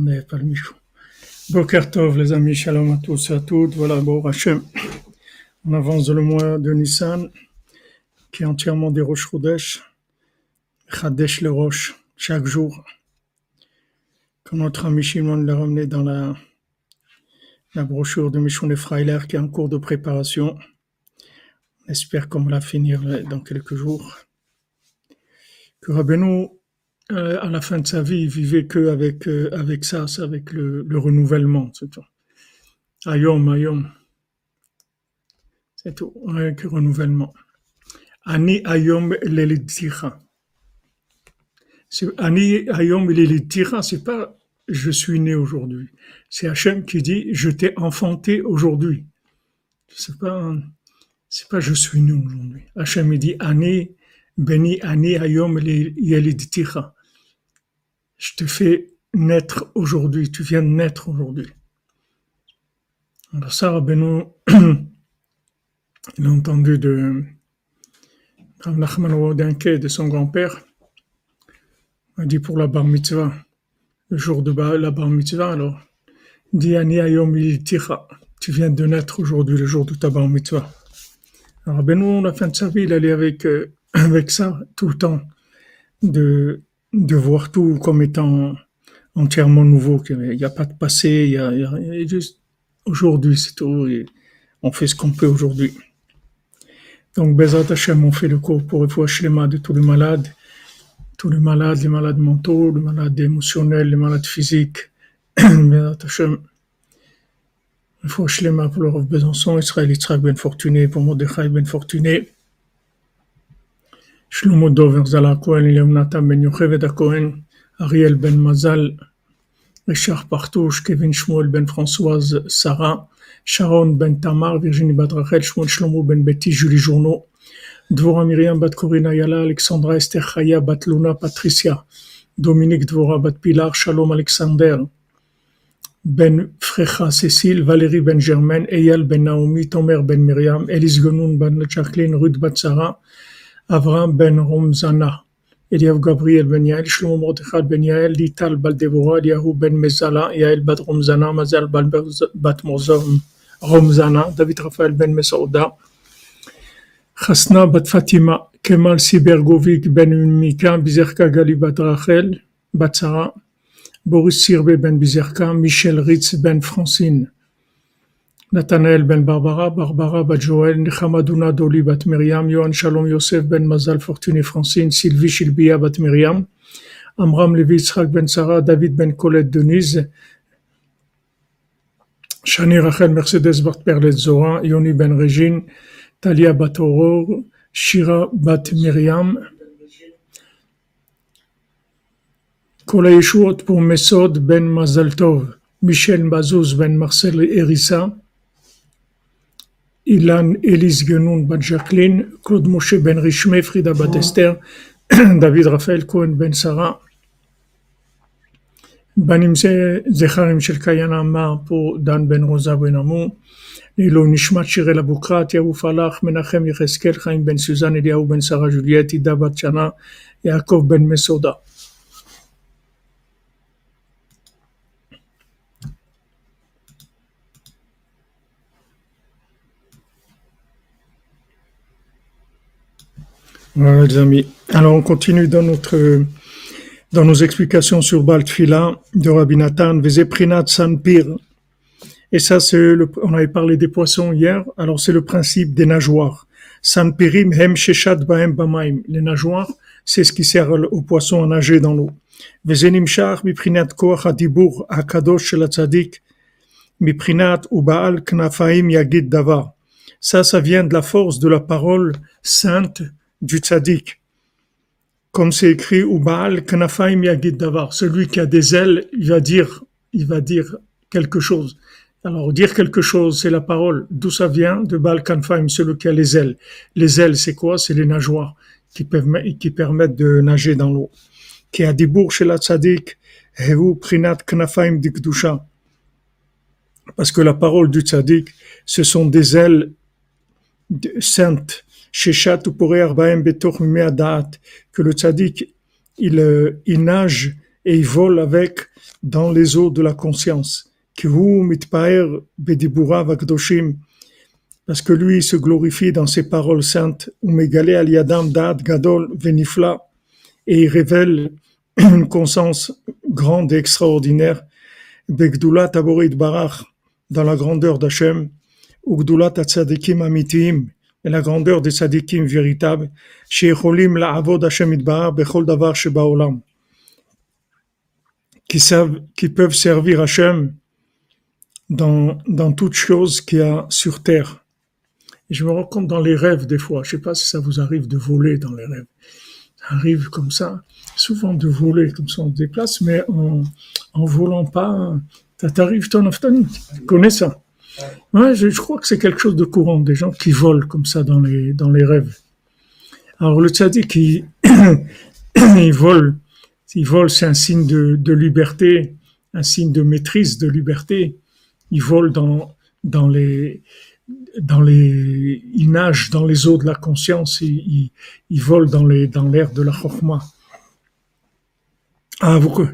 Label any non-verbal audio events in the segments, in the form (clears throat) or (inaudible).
Attendez, pas le les amis, shalom à tous et à toutes. Voilà, bon. On avance le mois de Nissan, qui est entièrement des roches Chodesh. Chadesh le roche, chaque jour. Comme notre ami Shimon l'a ramené dans la, la brochure de Michon Freiler, qui est en cours de préparation. On espère qu'on va la finir dans quelques jours. Que Rabbeinu euh, à la fin de sa vie, il vivait que avec euh, avec ça, avec le, le renouvellement, c'est tout. Ayom, ayom. C'est tout, avec le renouvellement. Ani ayom lelitira. Ani ayom lelitira, c'est pas je suis né aujourd'hui. C'est Hachem qui dit je t'ai enfanté aujourd'hui. C'est pas c'est pas je suis né aujourd'hui. Hachem dit Ani Beni Ani ayom lelitira je te fais naître aujourd'hui, tu viens de naître aujourd'hui. Alors ça, Rabbeinu, (clears throat) il a entendu de de son grand-père, a dit pour la bar mitzvah, le jour de la bar mitzvah, alors, dit ayom tira, tu viens de naître aujourd'hui, le jour de ta bar mitzvah. Alors Rabbeinu, la fin de sa vie, il allait avec, euh, (clears throat) avec ça tout le temps, de de voir tout comme étant entièrement nouveau. Il n'y a pas de passé, il y a, juste aujourd'hui, c'est tout. Et on fait ce qu'on peut aujourd'hui. Donc, Bezat Hashem, on fait le cours pour le schéma de tous les malades, tous les malades, les malades mentaux, les malades émotionnels, les malades physiques. (coughs) Bezat Hashem, il faut schéma pour le Besançon, Israël Yitzhak Ben Fortuné, pour Mordechai Ben Fortuné. שלמה דובר ז"ל הכהן, אליהו נתן בן יוכבד הכהן, אריאל בן מזל, רישך פחטוש, קווין שמואל בן פרנסואז שרה, שרון בן תמר, וירג'יני בת רחל, שמואל שלמה בן ביתי, ז'ולי ז'ורנו, דבורה מרים בת קורין איילה, אלכסנדרה אסתר חיה בת לונה פטריסיה, דומיניק דבורה בת פילר, שלום אלכסנדר, בן פרחה ססיל, ולרי בן ג'רמן, אייל בן נעמי, תומר בן מרים, אליס גנון בן צ'קלין, רות בת שרה, אברהם בן רומזנה, אליהו גבריאל בן יעל, שלמה מרדכי בן יעל, ליטל בת דבורה, אליהו בן מזלה, יעל בת רומזנה, מזל בת רומזנה, דוד רפאל בן מסעודה, חסנה בת פטימה, כמאל סיברגוביק בן מיקה, ביזרקה גלי בת רחל, בת שרה, בוריס סירבה בן ביזרקה, מישל ריץ בן פרנסין, נתנאל בן ברברה, ברברה בת ג'ואל, נחמה דונה דולי בת מרים, יוהן שלום יוסף בן מזל פורטוני פרנסין, סילבי שלביה בת מרים, עמרם לוי יצחק בן שרה, דוד בן קולט דוניז, שני רחל מרסדס בת פרלט זורה, יוני בן רג'ין, טליה בת אורור, שירה בת מרים, כל הישועות פה מסוד בן מזל טוב, מישל מזוז בן מרסל אריסה, אילן אליס גנון בת ז'קלין, קלוד משה בן רשמי, פרידה בת אסתר, (clears throat) דוד רפאל כהן בן שרה. בנים זה זכרים של קיין עמר, פה דן בן רוזה בן עמו, לעילוי נשמת שיראל אבוקרט, יעוף הלך, מנחם יחזקאל, חיים בן סוזן, אליהו בן שרה, ג'וליאט, עידה בת שנה, יעקב בן מסודה. Voilà les amis. Alors on continue dans notre dans nos explications sur Baltfila de Rabbi Nathan, Vezeprinat Sanpir. Et ça, c'est le, on avait parlé des poissons hier. Alors c'est le principe des nageoires. Sanpirim hem sheshat bahem bamaim. Les nageoires, c'est ce qui sert aux poissons à nager dans l'eau. Vezenimshach miprinat koach adibur akadosh shel tzadik miprinat ubaal knafaim yagid davar. Ça, ça vient de la force de la parole sainte du tzaddik. Comme c'est écrit, ou Baal Kanafaim Yagid Davar, celui qui a des ailes, il va dire, il va dire quelque chose. Alors, dire quelque chose, c'est la parole. D'où ça vient? De Baal Kanafaim, celui qui a les ailes. Les ailes, c'est quoi? C'est les nageoires qui permettent, qui permettent de nager dans l'eau. Qui a des chez la tzaddik, Hehu Prinat Kanafaim Dikdusha. Parce que la parole du tzaddik, ce sont des ailes saintes que le tzaddik, il, il nage, et il vole avec dans les eaux de la conscience. Parce que lui il se glorifie dans ses paroles saintes, gadol venifla, et il révèle (clears throat) une conscience grande et extraordinaire, dans la grandeur d'Hachem, ugdulat atzadikim amitim, et la grandeur des tzadikim véritables, shecholim la'avod Hashem bechol davar qui, savent, qui peuvent servir Hachem dans, dans toute chose qu'il y a sur terre. Je me rends compte dans les rêves des fois, je sais pas si ça vous arrive de voler dans les rêves. Ça arrive comme ça, souvent de voler comme ça on se déplace, mais en, en volant pas, ça t'arrive ton tu connais ça. Ouais, je, crois que c'est quelque chose de courant, des gens qui volent comme ça dans les, dans les rêves. Alors le tzaddik, il, (coughs) il vole il vole, c'est un signe de, liberté, un signe de maîtrise, de liberté. Il vole dans, dans les, dans les, il nage dans les eaux de la conscience, il, il, vole dans les, dans l'air de la chokma. Ah, vous,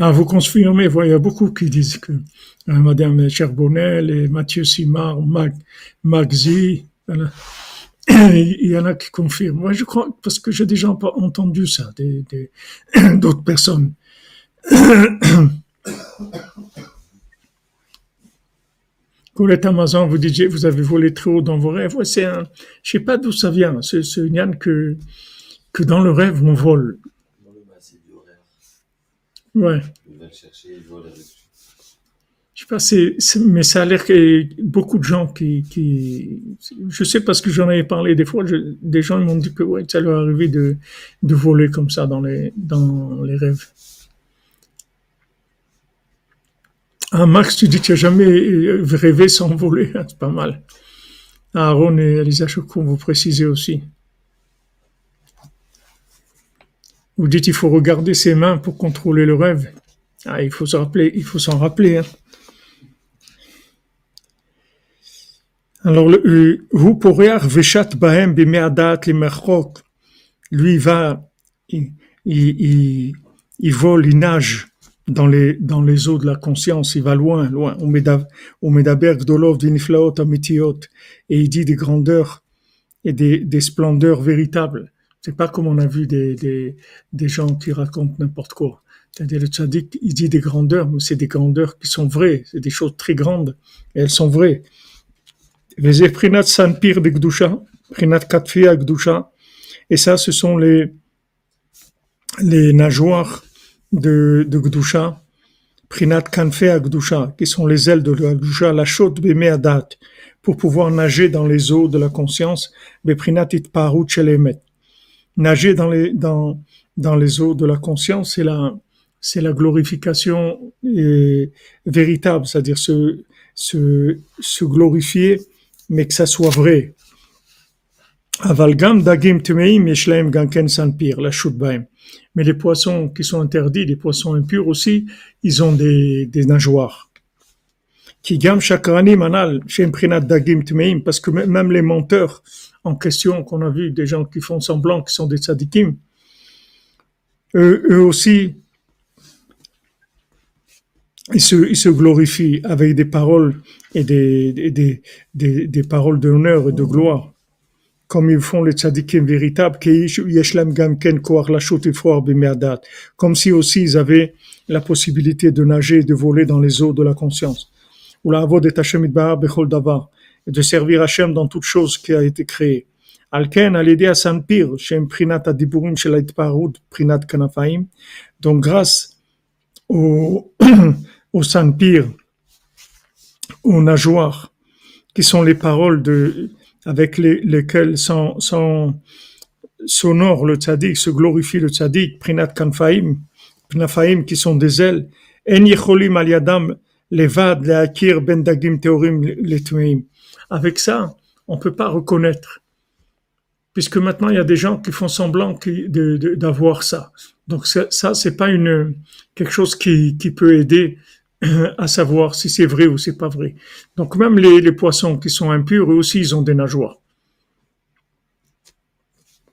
ah, vous confirmez, il y a beaucoup qui disent que euh, Madame Cherbonnel et Mathieu Simard, Mag, Magzi, (coughs) il y en a qui confirment. Moi, je crois, parce que j'ai déjà entendu ça (coughs) d'autres personnes. (coughs) Colette Amazon, vous dites, vous avez volé très haut dans vos rêves. Ouais, c'est un, je sais pas d'où ça vient. C'est, une que, que dans le rêve, on vole. Ouais. chercher, je sais pas, c'est, mais ça a l'air que beaucoup de gens qui, qui je sais parce que j'en avais parlé des fois, des gens m'ont dit que ouais, ça leur arrivait de, de voler comme ça dans les, dans les rêves. Ah, Max, tu dis que tu n'as jamais rêvé sans voler, (laughs) c'est pas mal. Aaron et Elisa Chocon, vous précisez aussi. Vous dites qu'il faut regarder ses mains pour contrôler le rêve. Ah, il faut s'en rappeler, il faut s'en rappeler. Hein. Alors, vous pourrez Veshat Bahem Bimeadat Limerchok, lui va, il, il, il, vole, il nage dans les, dans les eaux de la conscience, il va loin, loin. Au Medaberg Dolov Diniflaot Amitiot, et il dit des grandeurs et des, des splendeurs véritables. C'est pas comme on a vu des, des, des gens qui racontent n'importe quoi. C'est-à-dire le tzaddik, il dit des grandeurs, mais c'est des grandeurs qui sont vraies, c'est des choses très grandes, et elles sont vraies. Et ça, ce sont les, les nageoires de, de Gdusha, Prinat Kanfe Gdusha, qui sont les ailes de la Gdusha, la chaude Bemeadat, pour pouvoir nager dans les eaux de la conscience, Beprinat Shelemet. Nager dans les, eaux de la conscience, c'est la, c'est la glorification véritable, c'est-à-dire se, glorifier mais que ça soit vrai. Mais les poissons qui sont interdits, les poissons impurs aussi, ils ont des, nageoires. Qui gam shakranim anal, prinat dagim tmeim, parce que même les menteurs en question qu'on a vu, des gens qui font semblant, qui sont des tzadikim, eux, aussi, ils se, glorifient avec des paroles et des paroles d'honneur et de gloire, comme ils font les tzadikim véritables, comme si aussi ils avaient la possibilité de nager et de voler dans les eaux de la conscience. De servir Hachem dans toute chose qui a été créée. Alken, al à Sanpir, Shem Prinat Adiburim Shel Prinat Kanafaim. Donc, grâce au, (clears throat) au aux nageoires, qui sont les paroles de, avec les, lesquelles son, son, sonore le tzaddik, se glorifie le tzaddik, prinat kanfaim, pnafaim, qui sont des ailes, en yecholim al yadam levad leakir ben dagim teorim letmeim. Avec ça, on peut pas reconnaître. Puisque maintenant, il y a des gens qui font semblant d'avoir ça. Donc ça, c'est pas une quelque chose qui, peut aider (clears throat) à savoir si c'est vrai ou c'est pas vrai. Donc même les, poissons qui sont impurs, eux aussi, ils ont des nageoires.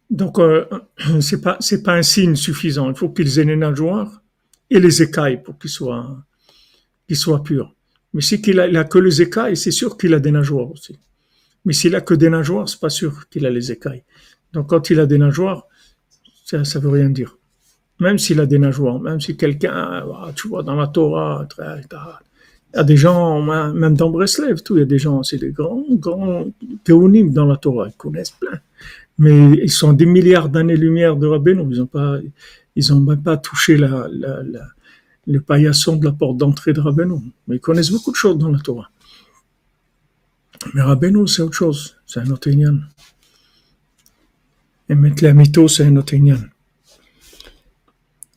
Donc euh, (clears throat) c'est pas c'est pas un signe suffisant. Il faut qu'ils aient des nageoires et les écailles pour qu'il soit, qu'il soit pur. Mais si qu'il a, il a que les écailles, c'est sûr qu'il a des nageoires aussi. Mais s'il a que des nageoires, c'est pas sûr qu'il a les écailles. Donc quand il a des nageoires, ça, ça veut rien dire. Même s'il a des nageoires, même si quelqu'un, ah, tu vois, dans la Torah, il y a des gens, même dans Breslev, tout, il y a des gens, c'est des grands, grands théonymes dans la Torah, ils connaissent plein. Mais ils sont des milliards d'années-lumière de Rabbeinu, ils n'ont pas, ils ont même pas touché la, le paillasson de la porte d'entrée de Rabbeinu. Mais ils connaissent beaucoup de choses dans la Torah. Mais Rabbeinu, c'est autre chose, c'est un autre Et mettre la mytho, c'est un autre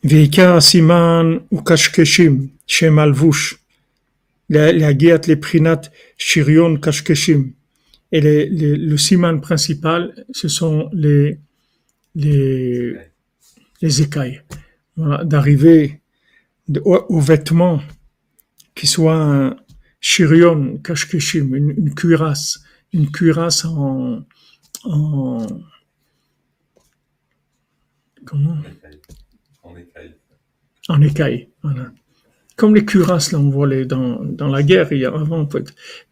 ועיקר הסימן הוא קשקשים, שם הלבוש, להגיע לבחינת שריון קשקשים. Et le, le, le siman principal, ce sont les, les, les écailles. Voilà, d'arriver au, au vêtement qui soit un shirion, kashkeshim, une, une cuirasse, une cuirasse en, en comment? En écaille. En écaille, voilà. Comme les cuirasses, là, on voit les, dans, dans la guerre, il y a, avant,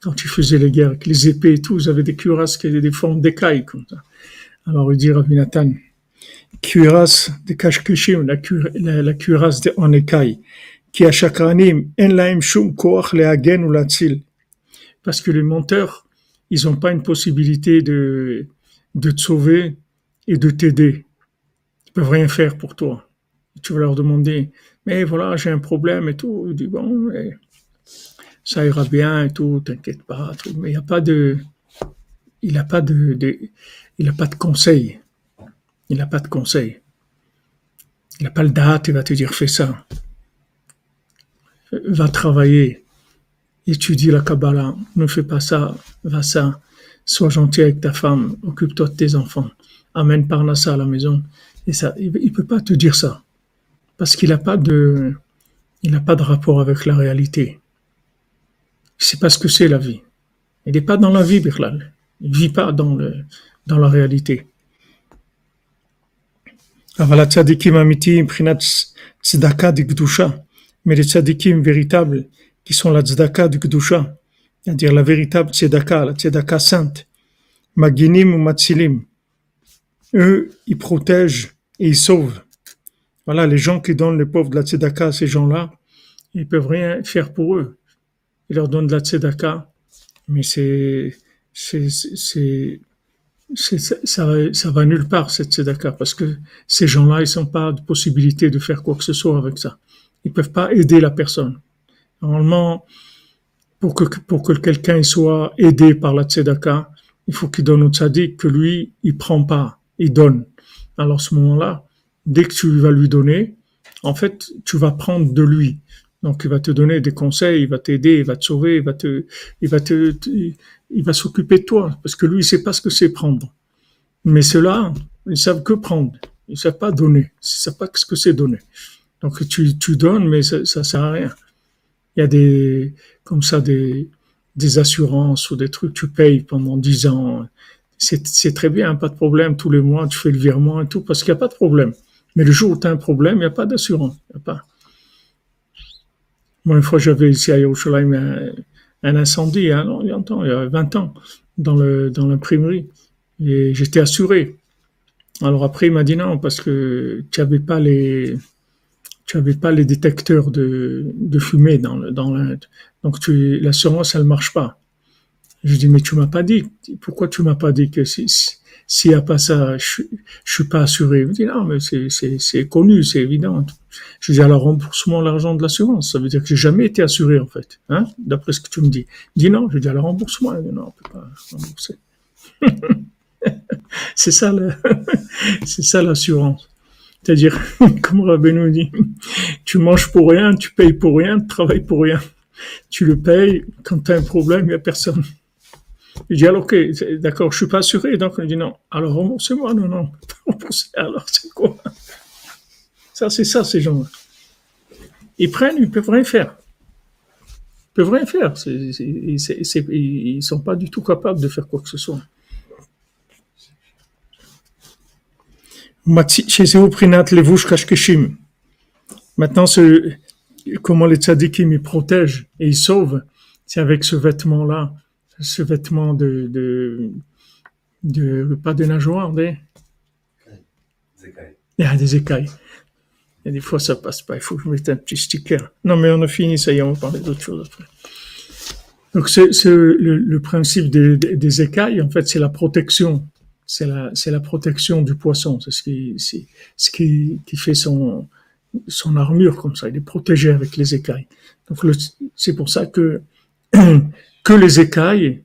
quand tu faisais les guerres avec les épées et tout, vous avez des cuirasses qui avaient des formes d'écailles, comme ça. Alors, il dit Rabbi Nathan, cuirasse de kashkeshim, la, la, la cuirasse de, écaille, qui a chakranim, en laim shum koach lehagen ou latzil. Parce que les monteurs, ils n'ont pas une possibilité de, de te sauver et de t'aider. Ils peuvent rien faire pour toi tu vas leur demander, mais voilà, j'ai un problème et tout. Il dit, bon, ça ira bien et tout, t'inquiète pas. Mais il n'y a pas de, il n'a pas de, il a pas de conseil. Il n'a pas de conseil. Il n'a pas le date, il va te dire, fais ça. Va travailler. Étudie la Kabbalah. Ne fais pas ça. Va ça. Sois gentil avec ta femme. Occupe-toi de tes enfants. Amène Parnassa à la maison. Ça, il ne peut pas te dire ça parce qu'il n'a pas de, il n'a pas de rapport avec la réalité. Il sait pas ce que c'est la vie. Il n'est pas dans la vie, Birlal. Il vit pas dans la réalité. Mais les tzadikim véritables, qui sont la tzedaka du Gdusha, c'est-à-dire la véritable tzedaka, la tzedaka sainte, maginim ou matsilim, eux, ils protègent et ils sauvent. Voilà, les gens qui donnent les pauvres de la tzedaka ces gens-là, ils peuvent rien faire pour eux. Ils leur donnent de la tzedaka, mais c'est, c'est, c'est, ça, ça va nulle part cette tzedaka parce que ces gens-là, ils n'ont pas de possibilité de faire quoi que ce soit avec ça. Ils peuvent pas aider la personne. Normalement, pour que, pour que quelqu'un soit aidé par la tzedaka, il faut qu'il donne au tzaddik que lui, il prend pas, il donne. Alors, à ce moment-là, dès que tu vas lui donner, en fait, tu vas prendre de lui. Donc, il va te donner des conseils, il va t'aider, il va te sauver, il va te, il va te, il va s'occuper de toi, parce que lui, il sait pas ce que c'est prendre. Mais ceux-là, ils savent que prendre. Ils savent pas donner. Ils savent pas ce que c'est donner. Donc, tu, tu donnes, mais ça, ça sert à rien. Il y a des, comme ça, des, des assurances ou des trucs, tu payes pendant dix ans. C'est très bien, pas de problème. Tous les mois, tu fais le virement et tout, parce qu'il n'y a pas de problème. Mais le jour où tu as un problème, il n'y a pas d'assurance. a pas. Moi, une fois, j'avais ici à Yerushalayim un, un incendie, hein, il y a longtemps, il y a 20 ans, dans l'imprimerie. Et j'étais assuré. Alors après, il m'a dit non, parce que tu n'avais pas les tu détecteurs de, fumée dans le, dans. Donc l'assurance, elle marche pas. Je dis, mais tu m'as pas dit. Pourquoi tu m'as pas dit que si, s'il n'y a pas ça, je, je suis pas assuré. Me dit, non, mais c'est connu, c'est évident. Je dis, alors remboursement l'argent de l'assurance. Ça veut dire que j'ai jamais été assuré, en fait, hein, d'après ce que tu me dis. Il dit, non, je dis, alors remboursement. Il dit, non, on peut pas rembourser. (laughs) c'est ça, (laughs) c'est ça l'assurance. C'est-à-dire, (laughs) comme Rabbeinu dit, tu manges pour rien, tu payes pour rien, tu travailles pour rien. Tu le payes, quand tu as un problème, il n'y a personne. Je dis alors, ok, d'accord, je suis pas assuré. Donc, il dit non. Alors, remboursez-moi. Non, non, (laughs) pas rembourser. Alors, c'est quoi? Ça, c'est ça, ces gens-là. Ils prennent, ils peuvent rien faire. Ils peuvent rien faire. ils ne sont pas du tout capables de faire quoi que ce soit. Maintenant, ce, comment les tzadikim ils protègent et ils sauvent, c'est avec ce vêtement-là, ce vêtement de, de, de pas des nageoires, des, écailles. Il y a des écailles. Et des fois, ça passe pas. Il faut que je mette un petit sticker. Non, mais on a fini, ça y est, on va parler d'autre chose après. Donc, c'est, le, le, principe des, des, écailles, en fait, c'est la protection. C'est la, protection du poisson. C'est ce qui, c'est ce qui, qui fait son, son armure comme ça. Il est protégé avec les écailles. Donc, c'est pour ça que, (clears throat) que les écailles,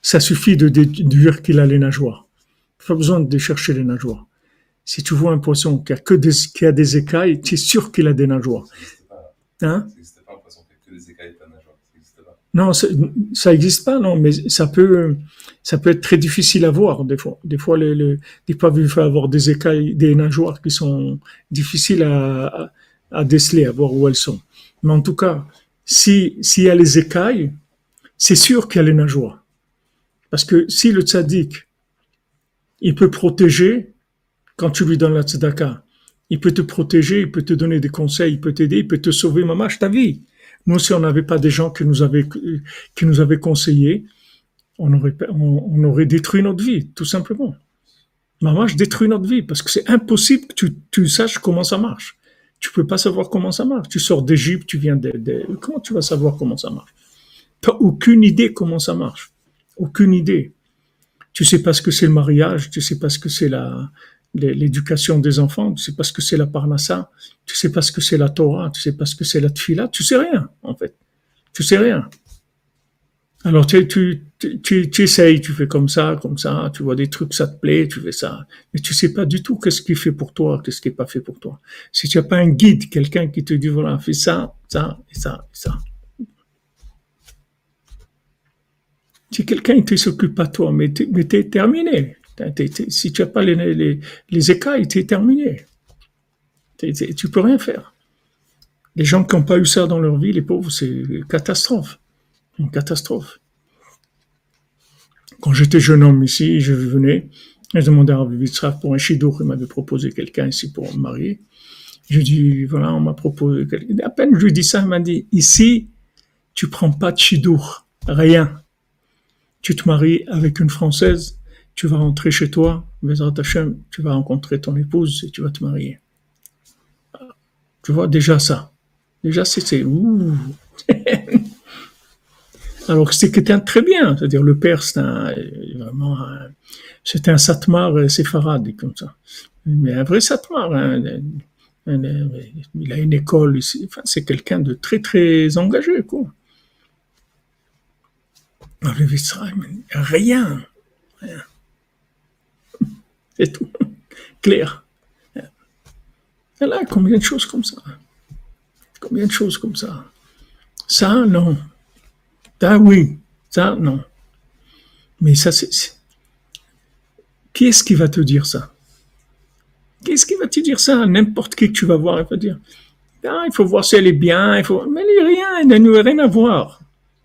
ça suffit de déduire qu'il a les nageoires. Pas besoin de chercher les nageoires. Si tu vois un poisson qui a que des, qui a des écailles, tu es sûr qu'il a des nageoires. Hein? Pas un poisson qui a que des écailles Non, ça n'existe pas, non, mais ça peut, ça peut être très difficile à voir des fois. Des fois, les, les, poissons peuvent avoir des écailles, des nageoires qui sont difficiles à, à, déceler, à voir où elles sont. Mais en tout cas, si s'il y a les écailles, c'est sûr a les nageoires. Parce que si le tzaddik, il peut protéger, quand tu lui donnes la tzedaka, il peut te protéger, il peut te donner des conseils, il peut t'aider, il peut te sauver, mamash, ta vie. Nous, si on n'avait pas des gens qui nous avaient, qui nous avaient conseillé, on aurait, détruit notre vie, tout simplement. Mamash détruit notre vie parce que c'est impossible que tu, tu saches comment ça marche. Tu peux pas savoir comment ça marche. Tu sors d'Égypte, tu viens de, de, comment tu vas savoir comment ça marche? T'as aucune idée comment ça marche. Aucune idée. Tu sais pas ce que c'est le mariage, tu sais pas ce que c'est la, l'éducation des enfants, tu sais pas ce que c'est la parnassa, tu sais pas ce que c'est la Torah, tu sais pas ce que c'est la tfila, tu sais rien, en fait. Tu sais rien. Alors tu, tu, tu, essayes, tu fais comme ça, comme ça, tu vois des trucs, ça te plaît, tu fais ça. Mais tu sais pas du tout qu'est-ce qui est fait pour toi, qu'est-ce qui est pas fait pour toi. Si tu as pas un guide, quelqu'un qui te dit, voilà, fais ça, ça, et ça, et ça. Si quelqu'un ne s'occupe pas toi, mais tu es terminé si tu n'as pas les, les, les écailles, tu es terminé. tu peux rien faire. Les gens qui n'ont pas eu ça dans leur vie, les pauvres, c'est une catastrophe. Une catastrophe. Quand j'étais jeune homme ici, je venais, je demandais à Vivitzraf pour un chidour, il m'avait proposé quelqu'un ici pour me marier. Je dis, voilà, on m'a proposé quelqu'un. À peine je lui dis ça, il m'a dit, ici, tu prends pas de chidour, rien. Tu te maries avec une Française, tu vas rentrer chez toi, tu vas rencontrer ton épouse et tu vas te marier. Tu vois, déjà ça. Déjà, c'est. (laughs) Alors c'est quelqu'un très bien, c'est-à-dire le père, c'est un, vraiment, c'est un satmar séfarade, comme ça. Mais un vrai satmar, il a une école c'est quelqu'un de très très engagé, quoi. Rien. C'est tout. Clair. là, combien de choses comme ça Combien de choses comme ça Ça, non. Ça, oui. Ça, non. Mais ça, c'est. Qui est-ce qui va te dire ça? Qu'est-ce qui va te dire ça? N'importe qui que tu vas voir, il va dire ah, il faut voir si elle est bien, il faut. Mais n'y a rien, il n'y a rien à voir.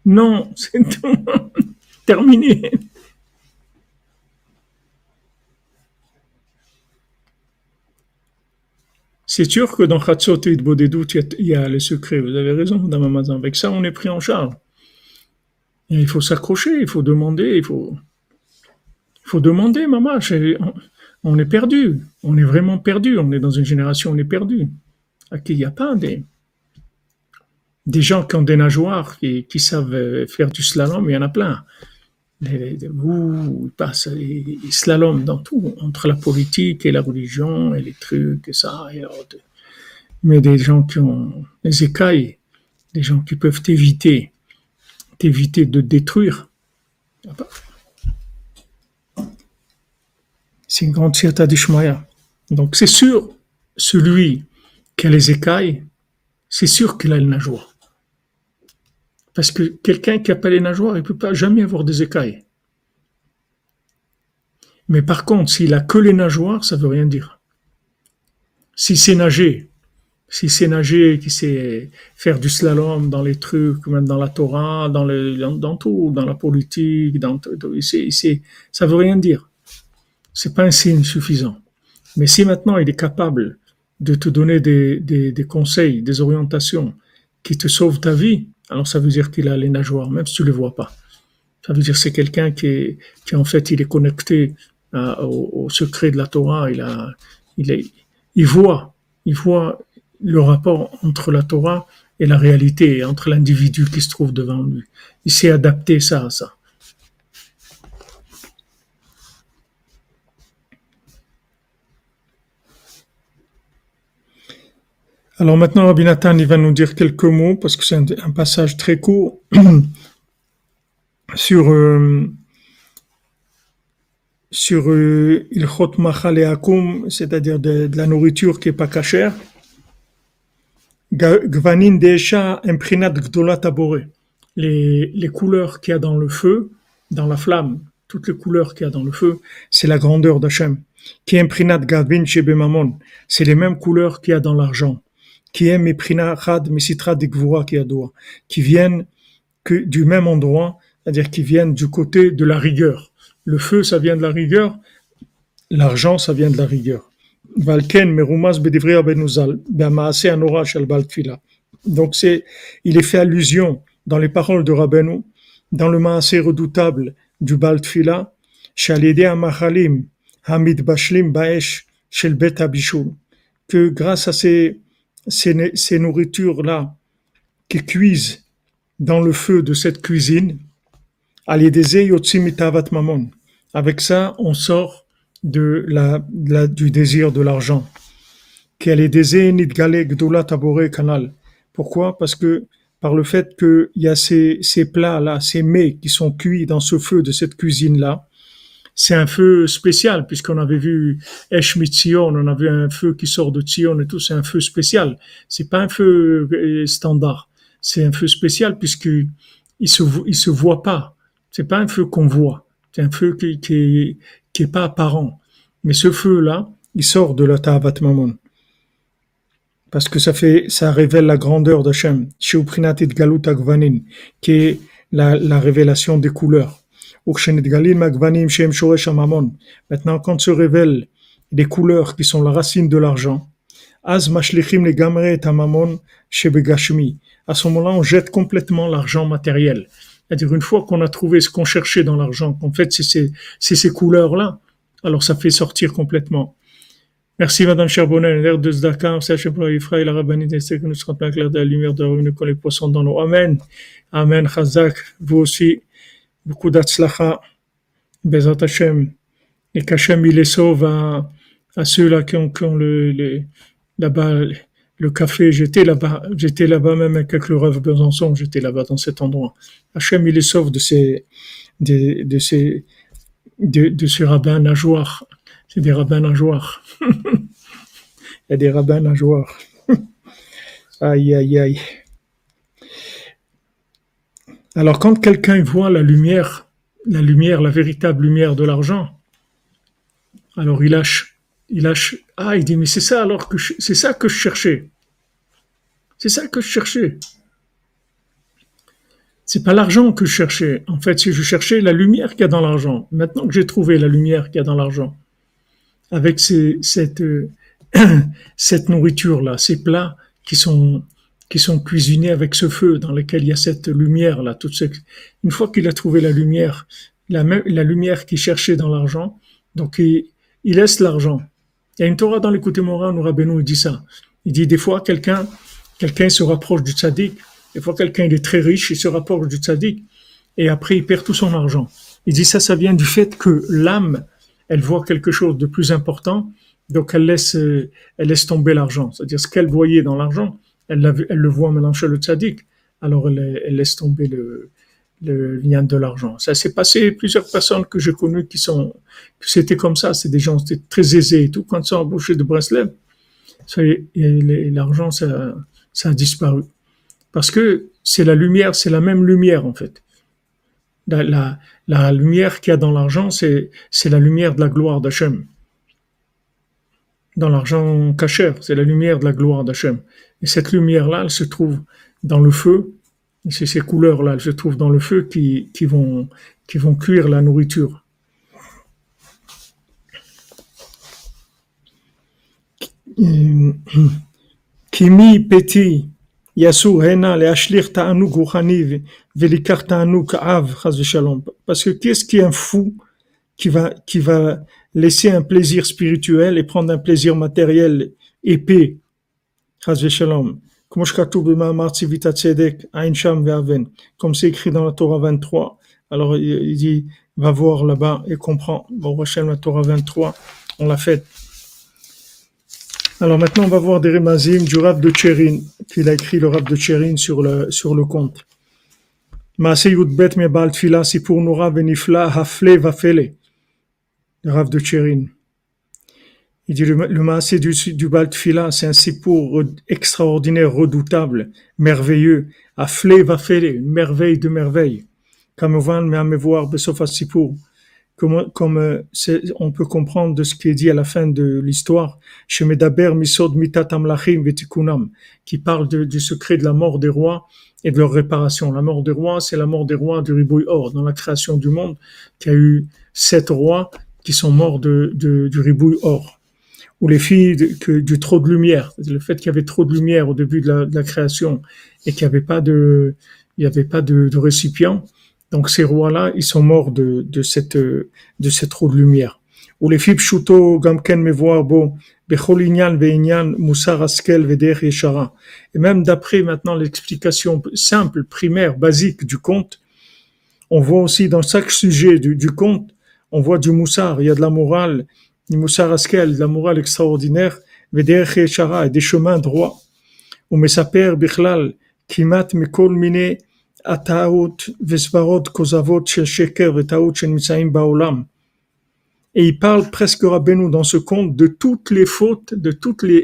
Non, c'est tout. (laughs) Terminé. C'est sûr que dans Khatsot et Bodedut, il y a le secret. Vous avez raison, Madame Amazon. Avec ça, on est pris en charge. il faut s'accrocher, il faut demander, il faut, faut demander, maman. On est perdu. On est vraiment perdu. On est dans une génération, on est perdu. À qui il n'y a pas des, des gens qui ont des nageoires, qui, qui savent faire du slalom, il y en a plein vous, il passe, il, slalom dans tout, entre la politique et la religion et les trucs et ça. Et mais des gens qui ont des écailles, des gens qui peuvent t'éviter, t'éviter de détruire. C'est une grande du d'Ishmaïa. Donc c'est sûr, celui qui a les écailles, c'est sûr qu'il a le nageoire. Parce que quelqu'un qui n'a pas les nageoires, il ne peut pas jamais avoir des écailles. Mais par contre, s'il a que les nageoires, ça veut rien dire. Si c'est nager, si c'est nager, qui sait faire du slalom dans les trucs, même dans la Torah, dans, le, dans, tout, dans la politique, dans tout, ça veut rien dire. C'est pas un signe suffisant. Mais si maintenant il est capable de te donner des conseils, des orientations qui te sauvent ta vie, alors ça veut dire qu'il a les nageoires, même si tu ne le vois pas. Ça veut dire que c'est quelqu'un qui, est, qui en fait il est connecté à, au, au, secret de la Torah. Il a, il, est, il voit, il voit le rapport entre la Torah et la réalité, entre l'individu qui se trouve devant lui. Il s'est adapté ça à ça. Alors maintenant, Rabbi Nathan, il va nous dire quelques mots, parce que c'est un, passage très court, (clears throat) sur, euh, sur euh, Ilchot c'est-à-dire de, la nourriture qui n'est pas cachère. Gvanin Deesha Imprinat Gdolat Abore. Les, les couleurs qu'il y a dans le feu, dans la flamme, toutes les couleurs qu'il y a dans le feu, c'est la grandeur d'Hachem. Qui Imprinat Gavin Shebemamon, c'est les mêmes couleurs qu'il y a dans l'argent qui est Meprina Chad Mesitra Degvura Kiadoa, qui viennent que du même endroit, c'est-à-dire qui viennent du côté de la rigueur. Le feu, ça vient de la rigueur, l'argent, ça vient de la rigueur. Donc c'est, il est fait allusion dans les paroles de Rabbeinu, dans le Maasé redoutable du Baltfila, Shalide Amachalim, Hamid Bashlim Baesh, Shel Bet Abishul, que grâce à ces ces, ces nourritures-là qui cuisent dans le feu de cette cuisine, avec ça, on sort de la, du désir de l'argent. Pourquoi? Parce que par le fait qu'il y a ces, ces plats-là, ces mets qui sont cuits dans ce feu de cette cuisine-là, c'est un feu spécial, puisqu'on avait vu Esh on avait un feu qui sort de Tzion et tout, c'est un feu spécial. C'est pas un feu euh, standard. C'est un feu spécial puisque il se, se voit pas. C'est pas un feu qu'on voit. C'est un feu qui, qui, est pas apparent. Mais ce feu-là, il sort de la Tavat Mamon. Parce que ça fait, ça révèle la grandeur d'Hachem. Galut Agvanin, qui est la révélation des couleurs. Maintenant, quand se révèlent les couleurs qui sont la racine de l'argent, à ce moment-là, on jette complètement l'argent matériel. C'est-à-dire, une fois qu'on a trouvé ce qu'on cherchait dans l'argent, qu'en fait, c'est ces, ces couleurs-là, alors ça fait sortir complètement. Merci Madame Charbonnet, l'air de Zdaka, sachez pour Ifra la rabbinite que nous serons pas clair de la lumière de comme les poissons dans l'eau. Amen. Amen. Chazak, vous aussi beaucoup d'Atzlacha, Bezat Hashem, et qu'Hachem il les sauve à, ceux-là qui ont, qui ont le, le là-bas le café. J'étais là-bas, j'étais là-bas même avec le rêve Besançon, j'étais là-bas dans cet endroit. Hachem il les sauve de ces, de, de ces, de, de ces rabbins nageoires. C'est des rabbins nageoires. (laughs) il y a des rabbins nageoires. (laughs) aïe, aïe, aïe. Alors quand quelqu'un voit la lumière, la lumière, la véritable lumière de l'argent, alors il lâche, il lâche, ah, il dit, mais c'est ça alors que c'est ça que je cherchais. C'est ça que je cherchais. C'est pas l'argent que je cherchais. En fait, si je cherchais la lumière qu'il y a dans l'argent. Maintenant que j'ai trouvé la lumière qu'il y a dans l'argent, avec cette, (clears throat) cette nourriture-là, ces plats qui sont qui sont cuisinés avec ce feu dans lequel il y a cette lumière là. Toute Une fois qu'il a trouvé la lumière, la, la lumière qu'il cherchait dans l'argent, donc il, il laisse l'argent. Il y a une Torah dans l'écoute Morin où Rabbeinu dit ça. Il dit des fois quelqu'un quelqu'un se rapproche du tzaddik, des fois quelqu'un est très riche, il se rapproche du tzaddik et après il perd tout son argent. Il dit ça, ça vient du fait que l'âme, elle voit quelque chose de plus important, donc elle laisse, elle laisse tomber l'argent. C'est-à-dire ce qu'elle voyait dans l'argent, elle, le voit mélanger le tzaddik, alors elle, laisse tomber le, lien de l'argent. Ça s'est passé plusieurs personnes que j'ai connues qui sont, c'était comme ça, c'est des gens très aisés et tout, quand ils sont embauchés de Breslev, l'argent, ça, a disparu. Parce que c'est la lumière, c'est la même lumière en fait. La, lumière qu'il y a dans l'argent, c'est, c'est la lumière de la gloire d'Hachem dans l'argent cachère, c'est la lumière de la gloire d'Hachem. Et cette lumière-là, elle se trouve dans le feu, c'est ces couleurs-là, elles se trouvent dans le feu qui, qui, vont, cuire la nourriture. Kimi peti yasu hena leashlir ta'anuk ruchani velikar ta'anuk av shalom. Parce que qu'est-ce qui est un fou qui va, qui va laisser un plaisir spirituel et prendre un plaisir matériel épais? Chas shalom. Comme c'est écrit dans la Torah 23. Alors il dit, va voir là-bas et comprend. Bon, la Torah 23, on l'a fait. Alors maintenant, on va voir des remazim du Rav de Tcherin, qu'il a écrit le Rav de Tcherin sur le, sur le compte. Yudbet Mebal Tfila, si pour Nora Benifla, Hafle Vafele. Le Rav de Tcherin. Il dit le, le du, du Bal Tfila, c'est un sipour extraordinaire, redoutable, merveilleux. Hafle Vafele, une merveille de merveille. Comme, comme on peut comprendre de ce qui est dit à la fin de l'histoire, qui parle du secret de la mort des rois et de leur réparation. La mort des rois, c'est la mort des rois du Ribouille Or, dans la création du monde, qui a eu sept rois qui sont morts de, de du Ribouille Or. Ou les filles que, du trop de lumière, le fait qu'il y avait trop de lumière au début de la, création et qu'il n'y avait pas de, il y avait pas de, récipient, donc ces rois-là, ils sont morts de, de cette de cette roue de lumière. Ou les filles shuto gamken me voir bon becholinyan veinyan askel veder yeshara. Et même d'après maintenant l'explication simple, primaire, basique du conte, on voit aussi dans chaque sujet du, du conte, on voit du moussar, il y a de la morale, du moussar askel, de la morale extraordinaire, veder yeshara, et des chemins droits. Ou mesaper bichlal kimat mekol mine et il parle presque Rabbeinu dans ce conte de toutes les fautes, de toutes les,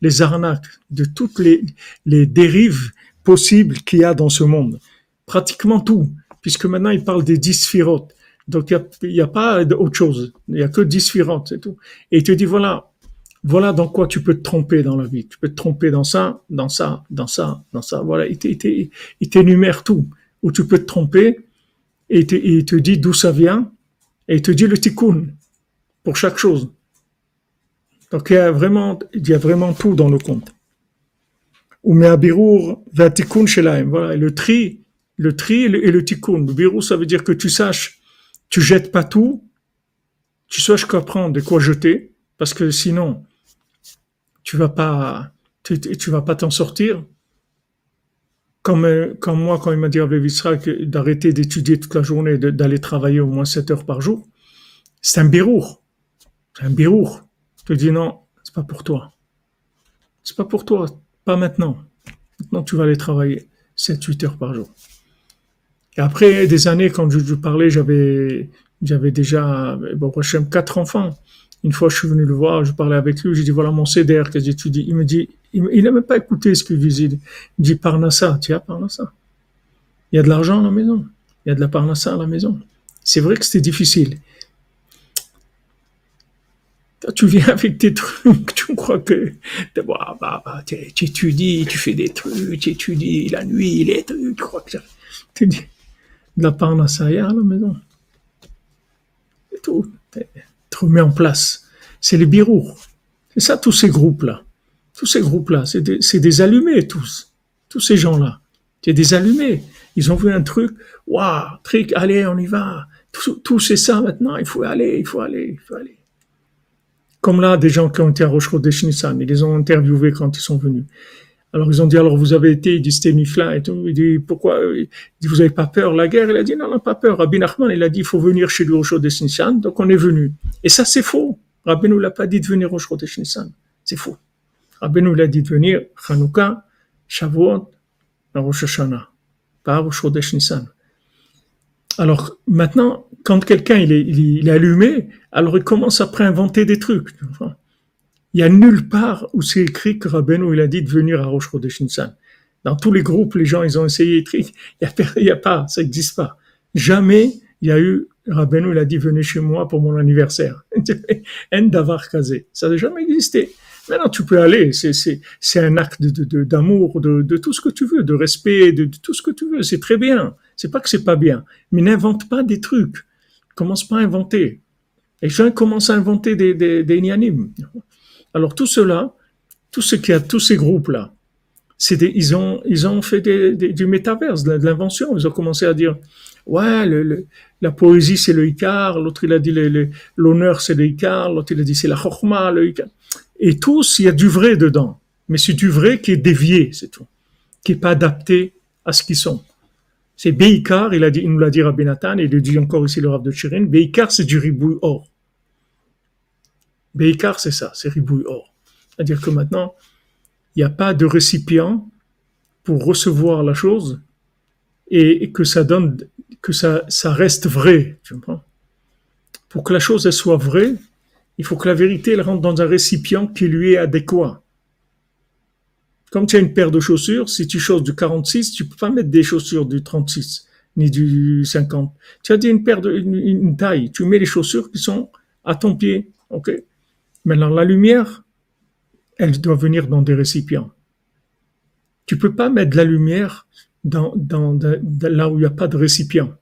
les, arnaques, de toutes les, les dérives possibles qu'il y a dans ce monde. Pratiquement tout, puisque maintenant il parle des dix. Donc il n'y a, pas d'autre chose, il n'y a que sphirotes, c'est tout. Et il te dit voilà, voilà dans quoi tu peux te tromper dans la vie. Tu peux te tromper dans ça, dans ça, dans ça, dans ça. Voilà, il t'énumère tout. Où tu peux te tromper et il te dit d'où ça vient et il te dit le tikkun pour chaque chose. Donc il y a vraiment, il y a vraiment tout dans le conte. Ou me'abirour va tikkun shelaim. Voilà, le tri, le tri et le, tikkun. Le ça veut dire que tu saches, tu jettes pas tout, tu saches quoi prendre et quoi jeter, parce que sinon, tu vas pas, tu, tu vas pas t'en sortir. Comme, euh, comme moi, quand il m'a dit à d'arrêter d'étudier toute la journée, d'aller travailler au moins 7 heures par jour, c'est un birour. C'est un birour. Te dis non, c'est pas pour toi. C'est pas pour toi. Pas maintenant. Maintenant, tu vas aller travailler 7-8 heures par jour. Et après des années, quand je, je parlais, j'avais, j'avais déjà, bon, quatre enfants. Une fois, je suis venu le voir, je parlais avec lui, j'ai dit, voilà mon CDR que j'étudie. Il me dit, il n'a même pas écouté ce qu'il disait. Il me dit, Parnassa, as Parnassa. Il y a de l'argent à la maison. Il y a de la Parnassa à la maison. C'est vrai que c'était difficile. tu viens avec tes trucs, tu crois que bah, bah, bah, tu étudies, tu fais des trucs, tu étudies la nuit, les trucs, tu crois que tu dis de la Parnassa, il y a à la maison. C'est tout met en place. C'est les birous. C'est ça, tous ces groupes-là. Tous ces groupes-là, c'est des, allumés, tous. Tous ces gens-là. C'est des allumés. Ils ont vu un truc. Waouh, truc, allez, on y va. Tout, c'est ça maintenant. Il faut aller, il faut aller, il faut aller. Comme là, des gens qui ont été à Rochereau des ils les ont interviewés quand ils sont venus. Alors ils ont dit alors vous avez été, il dit et tout. Il dit pourquoi? Il dit, vous avez pas peur la guerre? Il a dit non non pas peur. Rabbi Nachman il a dit il faut venir chez lui au Rosh Nissan donc on est venu. Et ça c'est faux. Rabbi nous l'a pas dit de venir au Rosh Nissan. C'est faux. Rabbi nous l'a dit de venir Hanouka, Shavuot, Rosh Hashanah, pas au Rosh Nissan. Alors maintenant quand quelqu'un il est, il est allumé alors il commence après à inventer des trucs. Il y a nulle part où c'est écrit que Rabbeinu il a dit de venir à Rosh Chodesh Dans tous les groupes, les gens ils ont essayé a, il y a pas, ça n'existe pas. Jamais il y a eu Rabbeinu il a dit venez chez moi pour mon anniversaire. (laughs) En kazé. Ça n'a jamais existé. Maintenant, tu peux aller. C'est, un acte d'amour, de, tout ce que tu veux, de respect, de, tout ce que tu veux. C'est très bien. C'est pas que c'est pas bien. Mais n'invente pas des trucs. Commence pas à inventer. Les gens commencent à inventer des, des, des alors tout cela, tout ce qu'il y a, tous ces groupes-là, c'est ils ont, ils ont fait du métaverse, de, l'invention. Ils ont commencé à dire, ouais, le, la poésie c'est le Icar, l'autre il a dit l'honneur c'est le Icar, l'autre il a dit c'est la Chorma, le Icar. Et tous, il y a du vrai dedans. Mais c'est du vrai qui est dévié, c'est tout. Qui est pas adapté à ce qu'ils sont. C'est Beikar, il a dit, il nous l'a dit Rabbi Nathan, il le dit encore ici le Rav de Chirin. Beikar, c'est du ribouille or. Beikar, c'est ça, c'est ribouille or. C'est-à-dire que maintenant, il n'y a pas de récipient pour recevoir la chose et, que ça donne, que ça, reste vrai. Tu comprends? Pour que la chose soit vraie, il faut que la vérité rentre dans un récipient qui lui est adéquat. Comme tu as une paire de chaussures, si tu choses du 46, tu peux pas mettre des chaussures du 36 ni du 50. Tu as dit une paire de une, taille, tu mets les chaussures qui sont à ton pied, ok? Maintenant la lumière, elle doit venir dans des récipients. Tu peux pas mettre de la lumière dans, là où il n'y a pas de récipient,